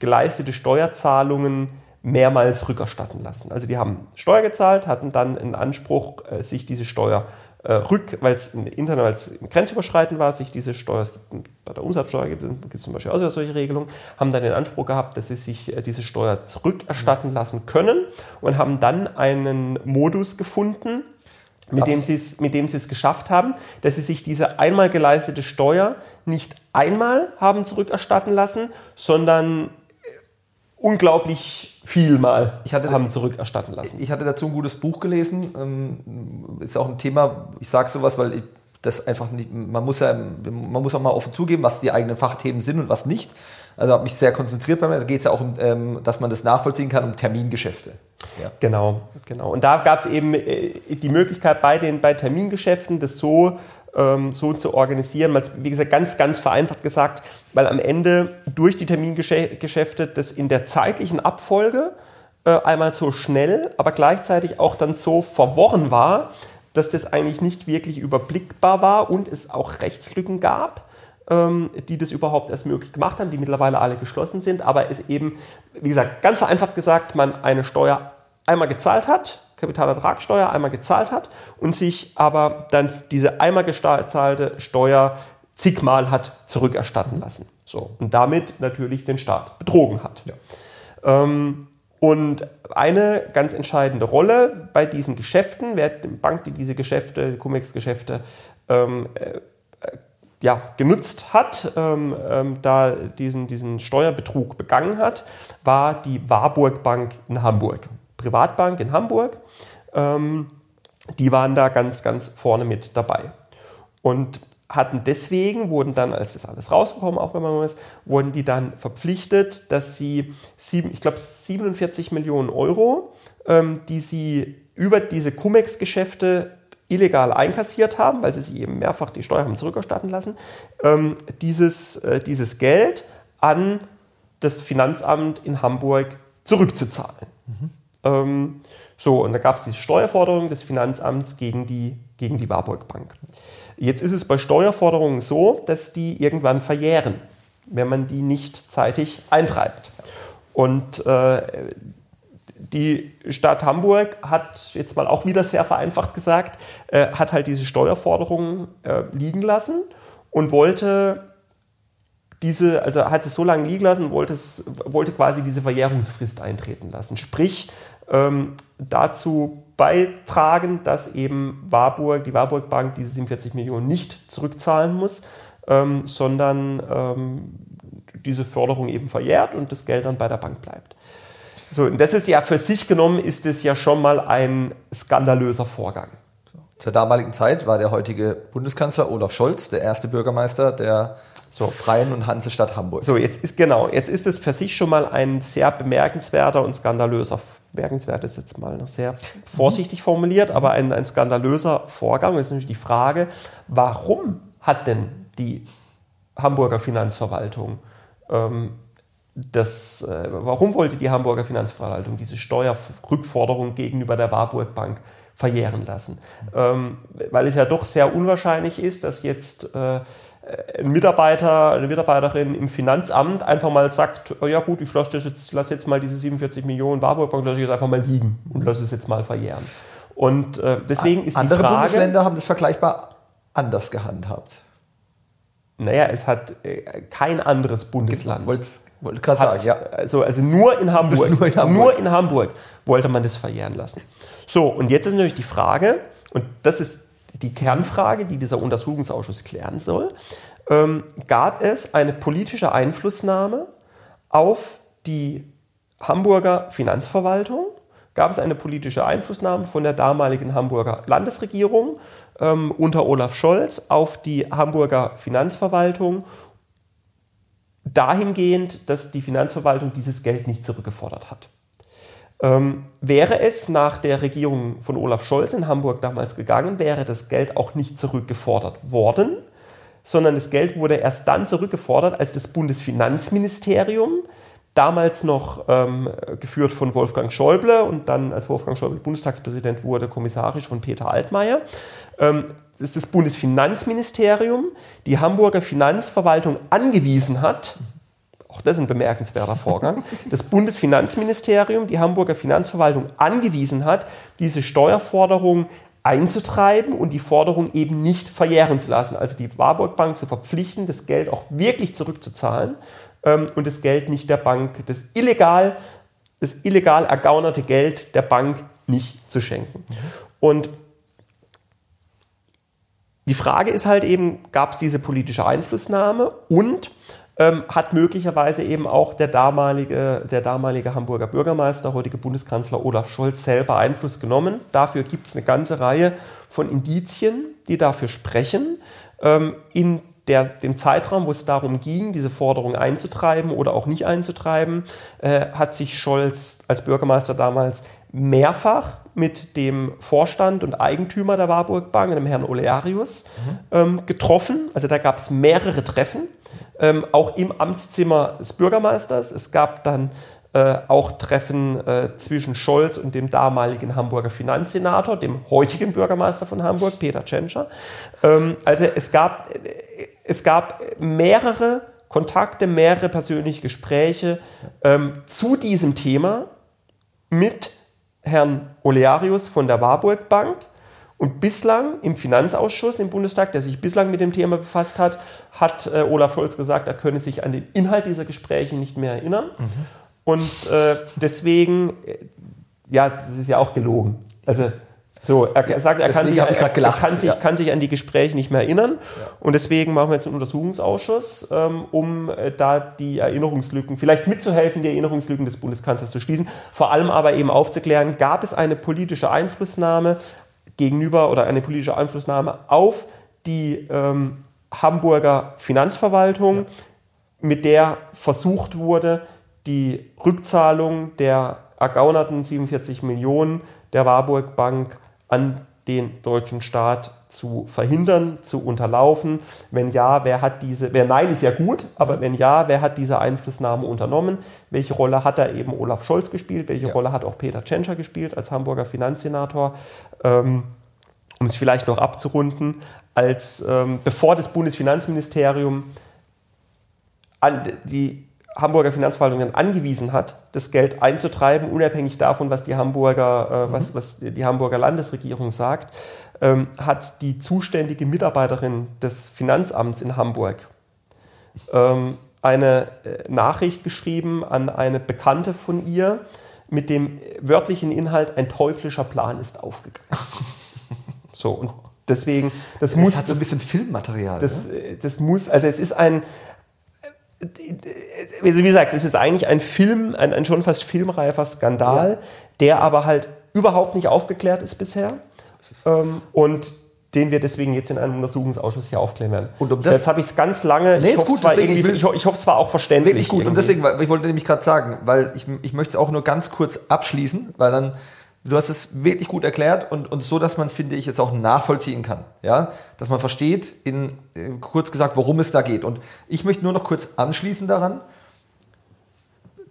geleistete Steuerzahlungen mehrmals rückerstatten lassen. Also die haben Steuer gezahlt, hatten dann einen Anspruch, äh, sich diese Steuer äh, rück, weil es intern, weil es grenzüberschreitend war, sich diese Steuer, es gibt, bei der Umsatzsteuer gibt gibt es zum Beispiel auch solche Regelungen, haben dann den Anspruch gehabt, dass sie sich äh, diese Steuer zurückerstatten lassen können und haben dann einen Modus gefunden, mit dem, sie es, geschafft haben, dass sie sich diese einmal geleistete Steuer nicht einmal haben zurückerstatten lassen, sondern unglaublich vielmal Ich hatte- haben zurückerstatten lassen. Ich hatte dazu ein gutes Buch gelesen. Ähm, ist auch ein Thema, ich sage sowas, weil ich das einfach nicht, man muss ja, man muss auch mal offen zugeben, was die eigenen Fachthemen sind und was nicht. Also habe mich sehr konzentriert bei mir. Da geht es ja auch um, ähm, dass man das nachvollziehen kann, um Termingeschäfte. Ja. Genau, genau. Und da gab es eben äh, die Möglichkeit bei den bei Termingeschäften, das so, ähm, so zu organisieren. Wie gesagt, ganz, ganz vereinfacht gesagt, weil am Ende durch die Termingeschäfte das in der zeitlichen Abfolge äh, einmal so schnell, aber gleichzeitig auch dann so verworren war, dass das eigentlich nicht wirklich überblickbar war und es auch Rechtslücken gab ähm, die das überhaupt erst möglich gemacht haben, die mittlerweile alle geschlossen sind, aber es eben, wie gesagt, ganz vereinfacht gesagt, man eine Steuer einmal gezahlt hat, Kapitalertragssteuer einmal gezahlt hat und sich aber dann diese einmal gezahlte Steuer zigmal hat zurückerstatten lassen. So. Und damit natürlich den Staat betrogen hat. Ähm, und eine ganz entscheidende Rolle bei diesen Geschäften, wer die Bank, die diese Geschäfte, Cum-Ex-Geschäfte ähm, äh, ja, genutzt hat, ähm, ähm, da diesen, diesen Steuerbetrug begangen hat, war die Warburg Bank in Hamburg. Privatbank in Hamburg. Ähm, die waren da ganz, ganz vorne mit dabei. Und hatten deswegen, wurden dann, als das alles rausgekommen, auch wenn man ist, wurden die dann verpflichtet, dass sie, sieben, ich glaube, 47 Millionen Euro, ähm, die sie über diese Cum-Ex-Geschäfte illegal einkassiert haben, weil sie sich eben mehrfach die Steuer haben zurückerstatten lassen, ähm, dieses, äh, dieses Geld an das Finanzamt in Hamburg zurückzuzahlen. Ähm, so, und da gab es diese Steuerforderung des Finanzamts gegen die, gegen die Warburg Bank. Jetzt ist es bei Steuerforderungen so, dass die irgendwann verjähren, wenn man die nicht zeitig eintreibt. Und äh, die Stadt Hamburg hat, jetzt mal auch wieder sehr vereinfacht gesagt, äh, hat halt diese Steuerforderungen äh, liegen lassen und wollte diese, also hat es so lange liegen lassen wollte, wollte quasi diese Verjährungsfrist eintreten lassen. Sprich, ähm, dazu beitragen, dass eben Warburg, die Warburg Bank diese 47 Millionen nicht zurückzahlen muss, ähm, sondern ähm, diese Förderung eben verjährt und das Geld dann bei der Bank bleibt. So, und das ist ja für sich genommen, ist es ja schon mal ein skandalöser Vorgang. Zur damaligen Zeit war der heutige Bundeskanzler Olaf Scholz der erste Bürgermeister der Freien und Hansestadt Hamburg. So, jetzt ist genau, jetzt ist es für sich schon mal ein sehr bemerkenswerter und skandalöser, bemerkenswert ist jetzt mal noch sehr vorsichtig formuliert, aber ein, ein skandalöser Vorgang. Jetzt ist natürlich die Frage, warum hat denn die Hamburger Finanzverwaltung ähm, das, äh, warum wollte die Hamburger Finanzverwaltung diese Steuerrückforderung gegenüber der Warburg Bank verjähren lassen? Ähm, weil es ja doch sehr unwahrscheinlich ist, dass jetzt äh, ein Mitarbeiter, eine Mitarbeiterin im Finanzamt einfach mal sagt, oh ja gut, ich lasse jetzt, lass jetzt mal diese 47 Millionen Warburg Bank, lasse ich jetzt einfach mal liegen und lasse es jetzt mal verjähren. Und äh, deswegen ist Andere die Frage... Bundesländer haben das vergleichbar anders gehandhabt. Naja, es hat äh, kein anderes Bundesland. Wollt's- Wollte gerade sagen, ja. Also, also nur in Hamburg. nur, in Hamburg. nur in Hamburg wollte man das verjähren lassen. So, und jetzt ist natürlich die Frage, und das ist die Kernfrage, die dieser Untersuchungsausschuss klären soll, ähm, gab es eine politische Einflussnahme auf die Hamburger Finanzverwaltung? Gab es eine politische Einflussnahme von der damaligen Hamburger Landesregierung ähm, unter Olaf Scholz auf die Hamburger Finanzverwaltung dahingehend, dass die Finanzverwaltung dieses Geld nicht zurückgefordert hat? Ähm, wäre es nach der Regierung von Olaf Scholz in Hamburg damals gegangen, wäre das Geld auch nicht zurückgefordert worden, sondern das Geld wurde erst dann zurückgefordert, als das Bundesfinanzministerium, damals noch ähm, geführt von Wolfgang Schäuble und dann, als Wolfgang Schäuble Bundestagspräsident wurde, kommissarisch von Peter Altmaier, ähm, ist das Bundesfinanzministerium die Hamburger Finanzverwaltung angewiesen hat, auch das ist ein bemerkenswerter Vorgang, das Bundesfinanzministerium die Hamburger Finanzverwaltung angewiesen hat, diese Steuerforderung einzutreiben und die Forderung eben nicht verjähren zu lassen. Also die Warburg Bank zu verpflichten, das Geld auch wirklich zurückzuzahlen ähm, und das Geld nicht der Bank, das illegal, das illegal ergaunerte Geld der Bank nicht zu schenken. Und die Frage ist halt eben, gab es diese politische Einflussnahme und ähm, hat möglicherweise eben auch der damalige, der damalige Hamburger Bürgermeister, heutige Bundeskanzler Olaf Scholz selber Einfluss genommen. Dafür gibt es eine ganze Reihe von Indizien, die dafür sprechen. Ähm, in der, dem Zeitraum, wo es darum ging, diese Forderung einzutreiben oder auch nicht einzutreiben, äh, hat sich Scholz als Bürgermeister damals mehrfach mit dem Vorstand und Eigentümer der Warburg Bank, dem Herrn Olearius, mhm. ähm, getroffen. Also da gab es mehrere Treffen, ähm, auch im Amtszimmer des Bürgermeisters. Es gab dann äh, auch Treffen äh, zwischen Scholz und dem damaligen Hamburger Finanzsenator, dem heutigen Bürgermeister von Hamburg, Peter Tschentscher. Ähm, also es gab, es gab mehrere Kontakte, mehrere persönliche Gespräche ähm, zu diesem Thema mit Herrn Olearius von der Warburg Bank. Und bislang im Finanzausschuss im Bundestag, der sich bislang mit dem Thema befasst hat, hat äh, Olaf Scholz gesagt, er könne sich an den Inhalt dieser Gespräche nicht mehr erinnern. Mhm. Und äh, deswegen, äh, ja, es ist ja auch gelogen. Also so, er sagt, er, kann sich, er, er kann, sich, ja. kann sich, an die Gespräche nicht mehr erinnern. Ja. Und deswegen machen wir jetzt einen Untersuchungsausschuss, ähm, um äh, da die Erinnerungslücken, vielleicht mitzuhelfen, die Erinnerungslücken des Bundeskanzlers zu schließen. Vor allem aber eben aufzuklären, gab es eine politische Einflussnahme gegenüber oder eine politische Einflussnahme auf die ähm, Hamburger Finanzverwaltung, ja. mit der versucht wurde, die Rückzahlung der ergaunerten 47 Millionen der Warburg Bank an den deutschen Staat zu verhindern, zu unterlaufen? Wenn ja, wer hat diese, wer nein ist ja gut, aber wenn ja, wer hat diese Einflussnahme unternommen? Welche Rolle hat da eben Olaf Scholz gespielt? Welche ja. Rolle hat auch Peter Tschentscher gespielt als Hamburger Finanzsenator? Ähm, um es vielleicht noch abzurunden, als ähm, bevor das Bundesfinanzministerium an die Hamburger Finanzverwaltung angewiesen hat, das Geld einzutreiben, unabhängig davon, was die Hamburger, äh, was, mhm. was die Hamburger Landesregierung sagt, ähm, hat die zuständige Mitarbeiterin des Finanzamts in Hamburg ähm, eine äh, Nachricht geschrieben an eine Bekannte von ihr mit dem wörtlichen Inhalt, ein teuflischer Plan ist aufgegangen. so, und deswegen, das, das muss. hat so ein bisschen Filmmaterial. Das, ne? das muss, also es ist ein, wie gesagt, es ist eigentlich ein Film, ein, ein schon fast filmreifer Skandal, ja. der aber halt überhaupt nicht aufgeklärt ist bisher. Ähm, und den wir deswegen jetzt in einem Untersuchungsausschuss hier aufklären werden. Und um das jetzt habe ich es ganz lange. Nee, ich hoffe, es ich, ich hoffe, es war auch verständlich. Wirklich gut. Irgendwie. Und deswegen, weil ich wollte nämlich gerade sagen, weil ich, ich möchte es auch nur ganz kurz abschließen, weil dann Du hast es wirklich gut erklärt und, und so, dass man, finde ich, jetzt auch nachvollziehen kann. Ja? Dass man versteht, in, äh, kurz gesagt, worum es da geht. Und ich möchte nur noch kurz anschließen daran.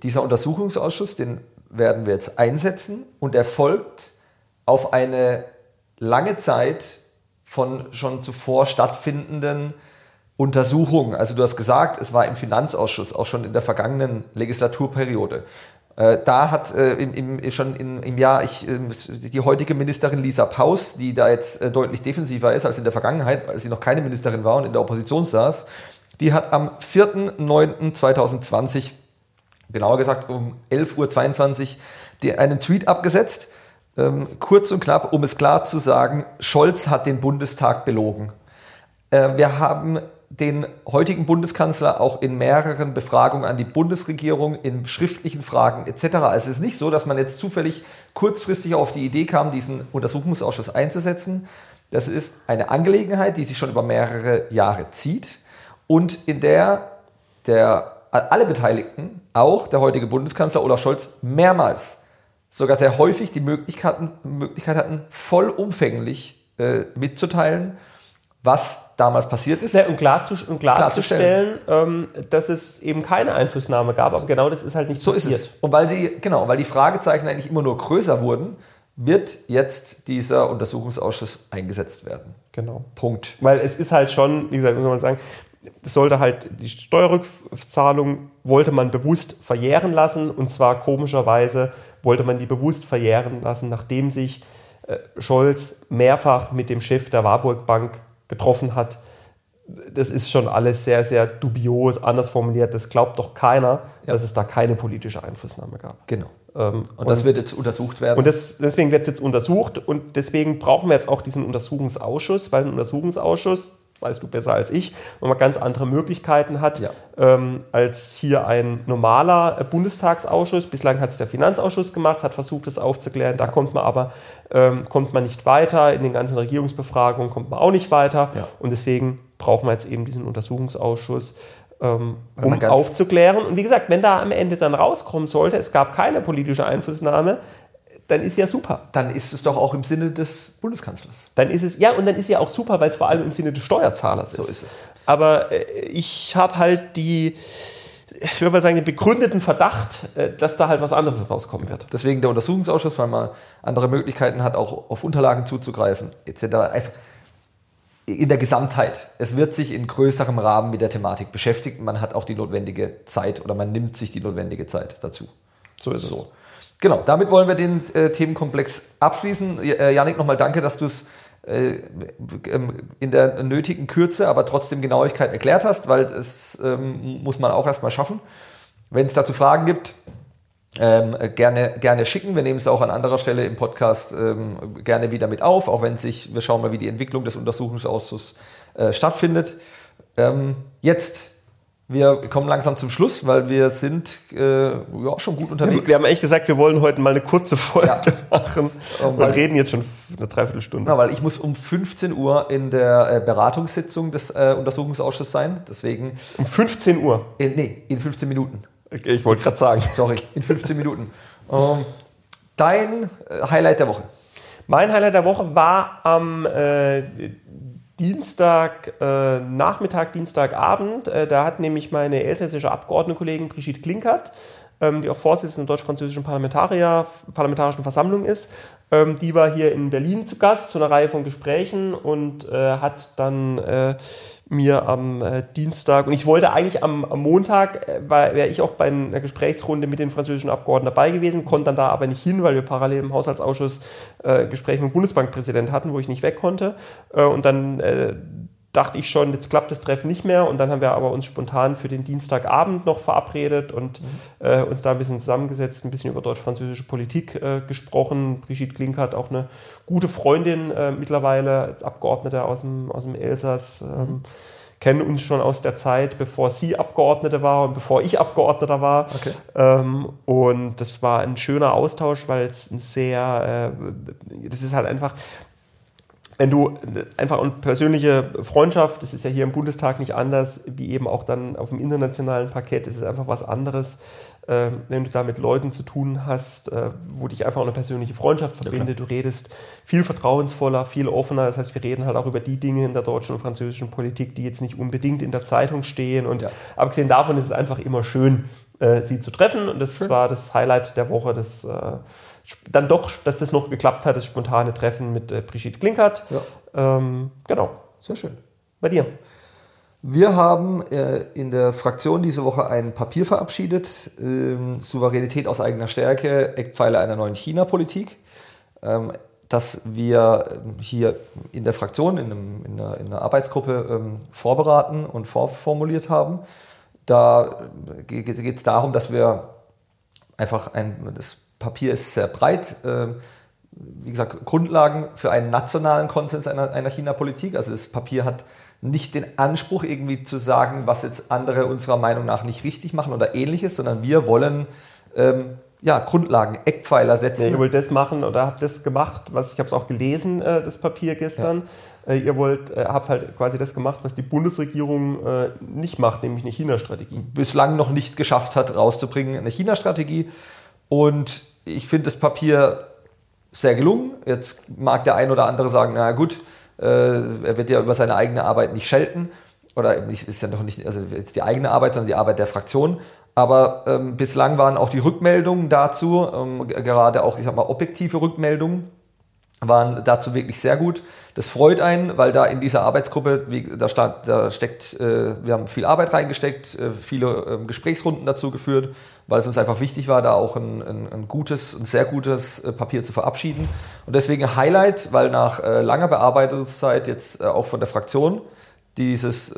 Dieser Untersuchungsausschuss, den werden wir jetzt einsetzen und er folgt auf eine lange Zeit von schon zuvor stattfindenden Untersuchungen. Also du hast gesagt, es war im Finanzausschuss, auch schon in der vergangenen Legislaturperiode. Äh, da hat äh, im, im, schon in, im Jahr ich, äh, die heutige Ministerin Lisa Paus, die da jetzt äh, deutlich defensiver ist als in der Vergangenheit, als sie noch keine Ministerin war und in der Opposition saß, die hat am 4.9.2020 genauer gesagt um 11.22 Uhr, einen Tweet abgesetzt, ähm, kurz und knapp, um es klar zu sagen, Scholz hat den Bundestag belogen. Äh, wir haben den heutigen Bundeskanzler auch in mehreren Befragungen an die Bundesregierung, in schriftlichen Fragen etc. Also es ist nicht so, dass man jetzt zufällig kurzfristig auf die Idee kam, diesen Untersuchungsausschuss einzusetzen. Das ist eine Angelegenheit, die sich schon über mehrere Jahre zieht und in der der, alle Beteiligten, auch der heutige Bundeskanzler Olaf Scholz, mehrmals, sogar sehr häufig die Möglichkeit Möglichkeit hatten vollumfänglich äh, mitzuteilen, was damals passiert ist. Ja, und, klarzustellen, und klarzustellen, ähm, dass es eben keine Einflussnahme gab, aber genau das ist halt nicht so passiert. ist es. Und weil die, genau, weil die Fragezeichen eigentlich immer nur größer wurden, wird jetzt dieser Untersuchungsausschuss eingesetzt werden. Genau. Punkt. Weil es ist halt schon, wie gesagt, muss man sagen, es sollte halt die Steuerrückzahlung wollte man bewusst verjähren lassen und zwar komischerweise wollte man die bewusst verjähren lassen, nachdem sich äh, Scholz mehrfach mit dem Chef der Warburg Bank getroffen hat. Das ist schon alles sehr, sehr dubios, anders formuliert. Das glaubt doch keiner, ja. dass es da keine politische Einflussnahme gab. Genau. Ähm, und, und, das wird jetzt untersucht werden. Und das, deswegen wird es jetzt untersucht und deswegen brauchen wir jetzt auch diesen Untersuchungsausschuss, weil ein Untersuchungsausschuss, weißt du besser als ich, wenn man ganz andere Möglichkeiten hat ja. ähm, als hier ein normaler Bundestagsausschuss. Bislang hat es der Finanzausschuss gemacht, hat versucht, das aufzuklären. Da kommt man aber ähm, kommt man nicht weiter. In den ganzen Regierungsbefragungen kommt man auch nicht weiter. Ja. Und deswegen brauchen wir jetzt eben diesen Untersuchungsausschuss, ähm, um aufzuklären. Und wie gesagt, wenn da am Ende dann rauskommen sollte, es gab keine politische Einflussnahme, dann ist ja super. Dann ist es doch auch im Sinne des Bundeskanzlers. Dann ist es, ja, und dann ist ja auch super, weil es vor allem im Sinne des Steuerzahlers ist. So ist es. Aber äh, ich habe halt die, ich würde mal sagen, den begründeten Verdacht, äh, dass da halt was anderes rauskommen wird. Deswegen der Untersuchungsausschuss, weil man andere Möglichkeiten hat, auch auf Unterlagen zuzugreifen, etc. Einfach in der Gesamtheit. Es wird sich in größerem Rahmen mit der Thematik beschäftigt. Man hat auch die notwendige Zeit oder man nimmt sich die notwendige Zeit dazu. So ist so. es. Genau, damit wollen wir den äh, Themenkomplex abschließen. Äh, Janik, nochmal danke, dass du es äh, ähm, in der nötigen Kürze, aber trotzdem Genauigkeit erklärt hast, weil das ähm, muss man auch erstmal schaffen. Wenn es dazu Fragen gibt, ähm, gerne, gerne schicken. Wir nehmen es auch an anderer Stelle im Podcast ähm, gerne wieder mit auf, auch wenn sich, wir schauen mal, wie die Entwicklung des Untersuchungsausschusses äh, stattfindet. Ähm, jetzt wir kommen langsam zum Schluss, weil wir sind äh, ja, schon gut unterwegs. Wir haben echt gesagt, wir wollen heute mal eine kurze Folge ja. machen und weil, reden jetzt schon eine Dreiviertelstunde. Ja, weil ich muss um 15 Uhr in der äh, Beratungssitzung des äh, Untersuchungsausschusses sein. Deswegen um 15 Uhr? In, nee, in 15 Minuten. Okay, ich wollte gerade sagen. Sorry, in 15 Minuten. Ähm, dein äh, Highlight der Woche? Mein Highlight der Woche war am äh, Dienstag äh, Nachmittag, Dienstagabend. Äh, da hat nämlich meine elsässische Abgeordnetenkollegin Brigitte Klinkert, ähm, die auch Vorsitzende der deutsch-französischen Parlamentarischen Versammlung ist, ähm, die war hier in Berlin zu Gast zu einer Reihe von Gesprächen und äh, hat dann äh, mir am äh, Dienstag, und ich wollte eigentlich am, am Montag, äh, wäre ich auch bei einer Gesprächsrunde mit den französischen Abgeordneten dabei gewesen, konnte dann da aber nicht hin, weil wir parallel im Haushaltsausschuss äh, Gespräche mit dem Bundesbankpräsidenten hatten, wo ich nicht weg konnte. Äh, und dann äh, dachte ich schon, jetzt klappt das Treffen nicht mehr. Und dann haben wir aber uns spontan für den Dienstagabend noch verabredet und mhm. äh, uns da ein bisschen zusammengesetzt, ein bisschen über deutsch-französische Politik äh, gesprochen. Brigitte Klink hat auch eine gute Freundin äh, mittlerweile als Abgeordnete aus dem, aus dem Elsass. Ähm, mhm. Kennen uns schon aus der Zeit, bevor sie Abgeordnete war und bevor ich Abgeordneter war. Okay. Ähm, und das war ein schöner Austausch, weil es ein sehr, äh, das ist halt einfach, wenn du einfach eine persönliche Freundschaft, das ist ja hier im Bundestag nicht anders, wie eben auch dann auf dem internationalen Parkett, ist es einfach was anderes, äh, wenn du da mit Leuten zu tun hast, äh, wo dich einfach eine persönliche Freundschaft verbindet. Ja, du redest viel vertrauensvoller, viel offener. Das heißt, wir reden halt auch über die Dinge in der deutschen und französischen Politik, die jetzt nicht unbedingt in der Zeitung stehen. Und ja. abgesehen davon ist es einfach immer schön, äh, sie zu treffen. Und das schön. war das Highlight der Woche, das äh, dann doch, dass das noch geklappt hat, das spontane Treffen mit äh, Brigitte Klinkert. Ja. Ähm, genau. Sehr schön. Bei dir? Wir haben äh, in der Fraktion diese Woche ein Papier verabschiedet, ähm, Souveränität aus eigener Stärke, Eckpfeiler einer neuen China-Politik, ähm, das wir ähm, hier in der Fraktion, in, einem, in, einer, in einer, Arbeitsgruppe ähm, vorberaten und vorformuliert haben. Da äh, geht es darum, dass wir einfach ein, das Papier ist sehr breit. Äh, wie gesagt, Grundlagen für einen nationalen Konsens einer, einer China-Politik. Also das Papier hat nicht den Anspruch, irgendwie zu sagen, was jetzt andere unserer Meinung nach nicht richtig machen oder ähnliches, sondern wir wollen ähm, ja, Grundlagen, Eckpfeiler setzen. Ja, ihr wollt das machen oder habt das gemacht, was ich habe es auch gelesen, äh, das Papier gestern. Ja. Äh, ihr wollt, äh, habt halt quasi das gemacht, was die Bundesregierung äh, nicht macht, nämlich eine China-Strategie. Bislang noch nicht geschafft hat, rauszubringen, eine China-Strategie. Und ich finde das Papier sehr gelungen. Jetzt mag der ein oder andere sagen, na gut, äh, er wird ja über seine eigene Arbeit nicht schelten. Oder ist ja noch nicht also jetzt die eigene Arbeit, sondern die Arbeit der Fraktion. Aber ähm, bislang waren auch die Rückmeldungen dazu, ähm, gerade auch, ich sag mal, objektive Rückmeldungen, waren dazu wirklich sehr gut. Das freut einen, weil da in dieser Arbeitsgruppe, da, stand, da steckt, äh, wir haben viel Arbeit reingesteckt, äh, viele äh, Gesprächsrunden dazu geführt, weil es uns einfach wichtig war, da auch ein, ein, ein gutes, ein sehr gutes äh, Papier zu verabschieden. Und deswegen Highlight, weil nach langer Bearbeitungszeit jetzt auch von der Fraktion dieses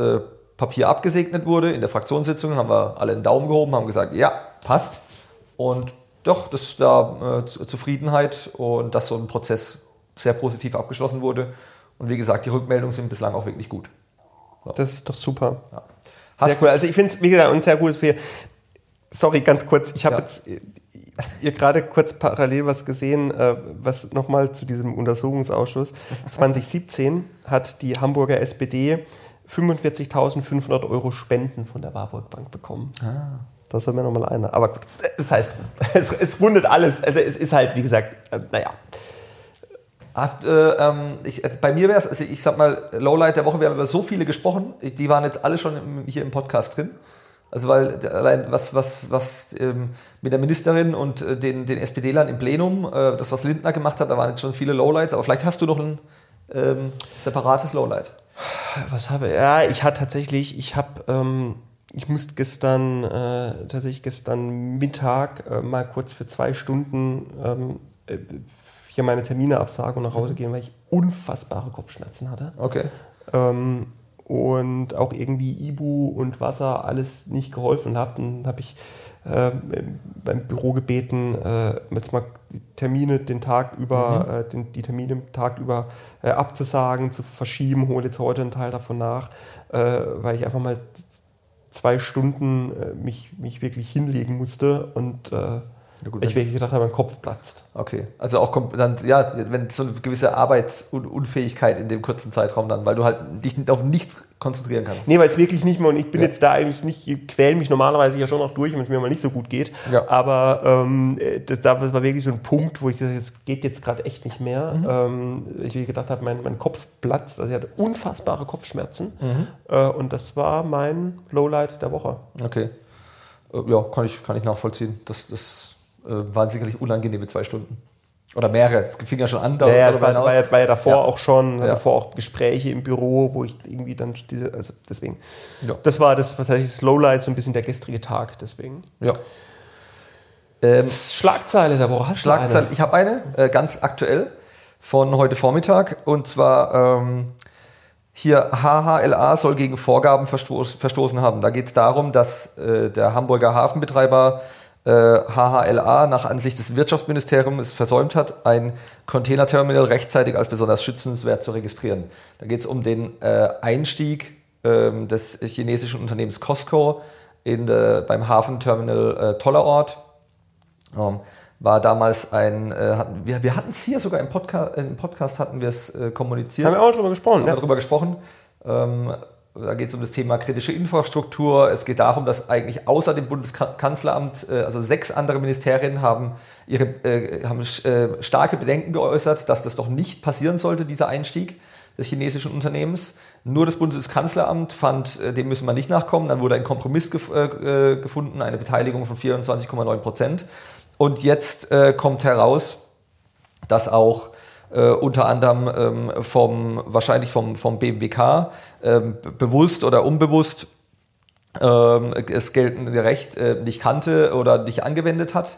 Papier abgesegnet wurde. In der Fraktionssitzung haben wir alle einen Daumen gehoben, haben gesagt, ja, passt. Und doch, das ist da Zufriedenheit und dass so ein Prozess sehr positiv abgeschlossen wurde. Und wie gesagt, die Rückmeldungen sind bislang auch wirklich gut. So. Das ist doch super. Ja. Sehr cool. Also ich finde es, wie gesagt, ein sehr gutes Spiel. Sorry, ganz kurz. Ich habe ja. jetzt ihr gerade kurz parallel was gesehen, äh, was nochmal zu diesem Untersuchungsausschuss. 2017 hat die Hamburger SPD 45.500 Euro Spenden von der Warburg Bank bekommen. Ah. Das soll mir nochmal einer. Aber gut, das heißt, es, es rundet alles. Also es ist halt, wie gesagt, äh, naja. Hast, äh, ähm, ich, äh, bei mir wäre es, also ich sag mal, Lowlight der Woche, wir haben über so viele gesprochen, die waren jetzt alle schon im, hier im Podcast drin. Also weil allein was, was, was ähm, mit der Ministerin und äh, den, den SPD-Lern im Plenum, äh, das was Lindner gemacht hat, da waren jetzt schon viele Lowlights, aber vielleicht hast du noch ein ähm, separates Lowlight. Was habe ich? Ja, ich hatte tatsächlich, ich habe, ähm, ich musste gestern, äh, tatsächlich gestern Mittag äh, mal kurz für zwei Stunden ähm, hier meine Termine absagen und nach Hause gehen, weil ich unfassbare Kopfschmerzen hatte. Okay. Ähm, und auch irgendwie Ibu und Wasser alles nicht geholfen hat. Dann habe ich äh, beim Büro gebeten, äh, jetzt mal die Termine den Tag über, mhm. äh, den, die Termine den Tag über äh, abzusagen, zu verschieben, hole jetzt heute einen Teil davon nach, äh, weil ich einfach mal zwei Stunden äh, mich, mich wirklich hinlegen musste und ja, gut, ich wirklich gedacht habe, mein Kopf platzt. Okay, also auch dann, ja, wenn so eine gewisse Arbeitsunfähigkeit in dem kurzen Zeitraum dann, weil du halt dich auf nichts konzentrieren kannst. Nee, weil es wirklich nicht mehr, und ich bin ja. jetzt da eigentlich nicht, ich quäle mich normalerweise ja schon noch durch, wenn es mir mal nicht so gut geht. Ja. Aber ähm, das, das, war wirklich so ein Punkt, wo ich gesagt habe, es geht jetzt gerade echt nicht mehr. Mhm. Ähm, ich gedacht habe, mein, mein Kopf platzt, also ich hatte unfassbare Kopfschmerzen. Mhm. Äh, und das war mein Lowlight der Woche. Okay. Äh, ja, kann ich, kann ich nachvollziehen. Das, das waren sicherlich unangenehme zwei Stunden. Oder mehrere. Es fing ja schon an. Ja, ja das war, war, ja, war, ja, davor ja. auch schon, ja. davor auch Gespräche im Büro, wo ich irgendwie dann diese, also deswegen. Ja. Das war das, was heißt das Lowlight, so ein bisschen der gestrige Tag, deswegen. Ja. Ähm, Schlagzeile der Woche. Hast Schlagzeile, ich habe eine, äh, ganz aktuell, von heute Vormittag. Und zwar ähm, hier HHLA soll gegen Vorgaben verstoß, verstoßen haben. Da geht es darum, dass äh, der Hamburger Hafenbetreiber HHLA äh, nach Ansicht des Wirtschaftsministeriums versäumt hat, ein Containerterminal rechtzeitig als besonders schützenswert zu registrieren. Da geht es um den äh, Einstieg ähm, des chinesischen Unternehmens Costco in de, beim Hafenterminal äh, Tollerort. Ähm, war damals ein, äh, hatten, wir, wir hatten es hier sogar im Podcast, im Podcast hatten wir es äh, kommuniziert. Haben wir auch darüber gesprochen. Haben wir darüber gesprochen. Ähm, da geht es um das Thema kritische Infrastruktur. Es geht darum, dass eigentlich außer dem Bundeskanzleramt, äh, also sechs andere Ministerien haben, ihre, äh, haben äh, starke Bedenken geäußert, dass das doch nicht passieren sollte, dieser Einstieg des chinesischen Unternehmens. Nur das Bundeskanzleramt fand, dem müssen wir nicht nachkommen. Dann wurde ein Kompromiss gef gefunden, eine Beteiligung von 24,9 Prozent. Und jetzt kommt heraus, dass auch äh, unter anderem ähm, vom, wahrscheinlich vom, vom BMWK bewusst oder unbewusst ähm, das geltende Recht äh, nicht kannte oder nicht angewendet hat.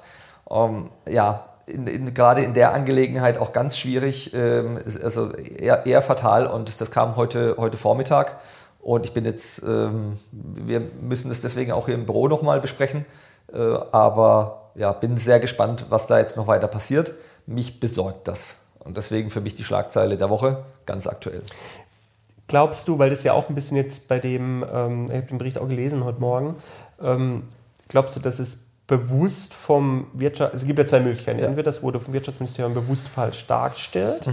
Ähm, ja, in, in, gerade in der Angelegenheit auch ganz schwierig, ähm, also eher, eher, fatal und das kam heute, heute Vormittag. Und ich bin jetzt, ähm, wir müssen das deswegen auch hier im Büro nochmal besprechen, äh, aber ja, bin sehr gespannt, was da jetzt noch weiter passiert. Mich besorgt das. Und deswegen für mich die Schlagzeile der Woche ganz aktuell. Glaubst du, weil das ja auch ein bisschen jetzt bei dem, ähm, ich habe den Bericht auch gelesen heute Morgen, ähm, glaubst du, dass es bewusst vom Wirtschaft, es gibt ja zwei Möglichkeiten. Ja. Entweder das wurde vom Wirtschaftsministerium bewusst falsch dargestellt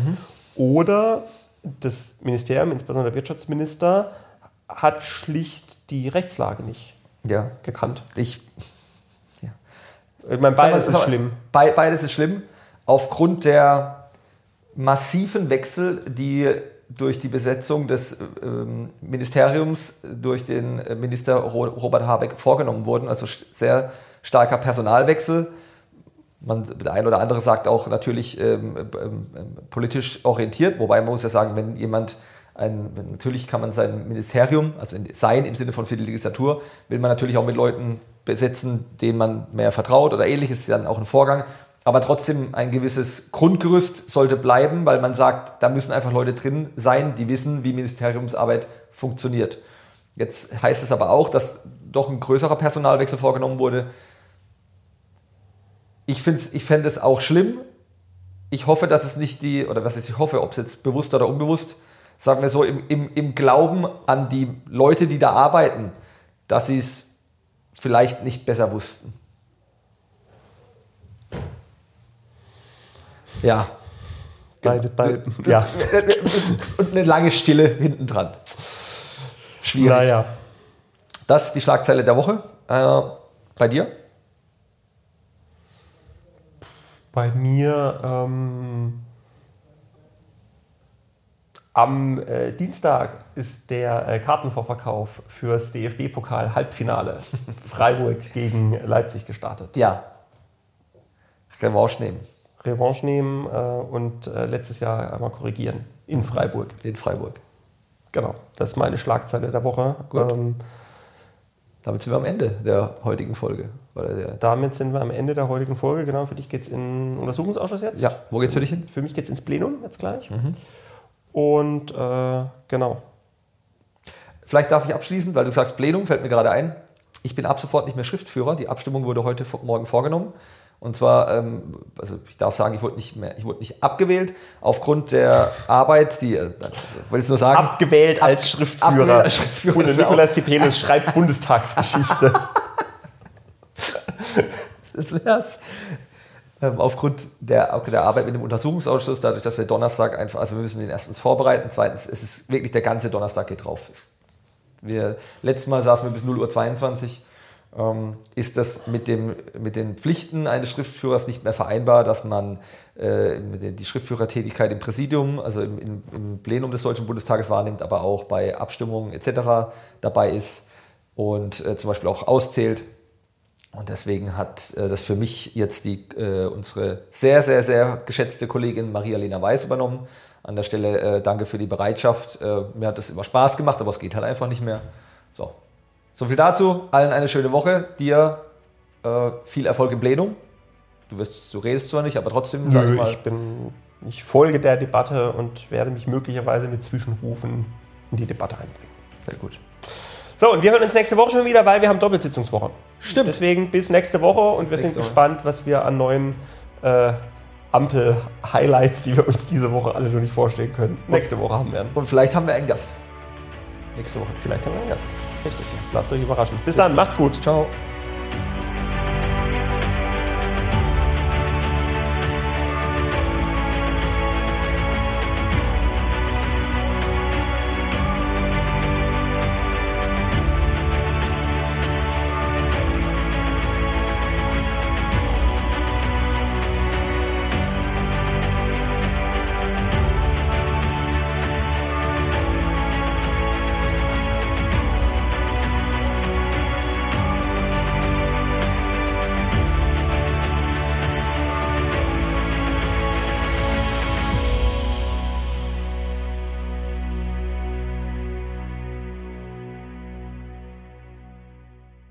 oder das Ministerium, insbesondere der Wirtschaftsminister, hat schlicht die Rechtslage nicht Ja, gekannt. ich. Ich meine, beides mal, ist schlimm. Be beides ist schlimm. Aufgrund der massiven Wechsel, die durch die Besetzung des ähm, Ministeriums durch den äh, Minister Ro Robert Habeck vorgenommen wurden. Also sehr starker Personalwechsel. Man, der ein oder andere sagt auch natürlich ähm, ähm, ähm, politisch orientiert, wobei man muss ja sagen, wenn jemand ein, natürlich kann man sein Ministerium, also in, sein im Sinne von für die Legislatur, will man natürlich auch mit Leuten besetzen, denen man mehr vertraut oder ähnliches, ist dann auch ein Vorgang. Aber trotzdem ein gewisses Grundgerüst sollte bleiben, weil man sagt, da müssen einfach Leute drin sein, die wissen, wie Ministeriumsarbeit funktioniert. Jetzt heißt es aber auch, dass doch ein größerer Personalwechsel vorgenommen wurde. Ich, ich fände es auch schlimm. Ich hoffe, dass es nicht die, oder was ist, ich hoffe, ob es jetzt bewusst oder unbewusst, sagen wir so, im, im, im Glauben an die Leute, die da arbeiten, dass sie es vielleicht nicht besser wussten. Ja. Beide, beide, ja. Und eine lange Stille hinten dran. Schwierig. Naja. Das ist die Schlagzeile der Woche. Äh, bei dir? Bei mir ähm, am äh, Dienstag ist der äh, Kartenvorverkauf fürs DFB-Pokal-Halbfinale Freiburg gegen Leipzig gestartet. Ja. Revanche nehmen Revanche nehmen äh, und äh, letztes Jahr einmal korrigieren in Freiburg. in Freiburg. Genau, das ist meine Schlagzeile der Woche. Gut. Ähm, Damit sind wir am Ende der heutigen Folge. Der, damit sind wir am Ende der heutigen Folge. Genau, für dich geht es in den Untersuchungsausschuss jetzt. ja, wo geht's für dich hin? Für mich geht es ins Plenum jetzt gleich. Und äh, genau, Vielleicht darf ich abschließen, weil du sagst Plenum, fällt mir gerade ein. Ich bin ab sofort nicht mehr Schriftführer. Die Abstimmung wurde heute Morgen vorgenommen. Und zwar, ähm, also ich darf sagen, ich wurde nicht mehr, ich wurde nicht abgewählt aufgrund der Arbeit, die, äh, also, ich wollte es nur sagen, abgewählt als Schriftführer. abgewählt Schriftführer. Und Nikolaus Tipenis schreibt Bundestagsgeschichte. das wär's. Ähm, aufgrund der, der Arbeit mit dem Untersuchungsausschuss, dadurch, dass wir Donnerstag einfach, also wir müssen den erstens vorbereiten, zweitens, es ist wirklich der ganze Donnerstag geht drauf. Es- Wir, letztes Mal saßen wir bis 0.22 Uhr. Ähm, ist das mit, dem, mit den Pflichten eines Schriftführers nicht mehr vereinbar, dass man äh, die Schriftführertätigkeit im Präsidium, also im, im, im Plenum des Deutschen Bundestages wahrnimmt, aber auch bei Abstimmungen etc. dabei ist und äh, zum Beispiel auch auszählt. Und deswegen hat äh, das für mich jetzt die, äh, unsere sehr, sehr, sehr geschätzte Kollegin Maria-Lena Weiß übernommen. An der Stelle äh, danke für die Bereitschaft. Äh, mir hat das immer Spaß gemacht, aber es geht halt einfach nicht mehr. So, viel dazu. Allen eine schöne Woche. Dir äh, viel Erfolg im Plenum. Du, wirst, du redest zwar nicht, aber trotzdem, Nö, mal, ich, bin, ich folge der Debatte und werde mich möglicherweise mit Zwischenrufen in die Debatte einbringen. sehr gut. So, und wir hören uns nächste Woche schon wieder, weil wir haben Doppelsitzungswoche. Stimmt. Deswegen bis nächste Woche und wir sind Woche. gespannt, was wir an neuen äh, Ampel-Highlights, die wir uns diese Woche alle noch nicht vorstellen können, nächste Woche haben werden. Und vielleicht haben wir einen Gast. Nächste Woche vielleicht haben wir einen Gast. Richtig. Lasst euch überraschen. Bis dann, macht's gut. Ciao.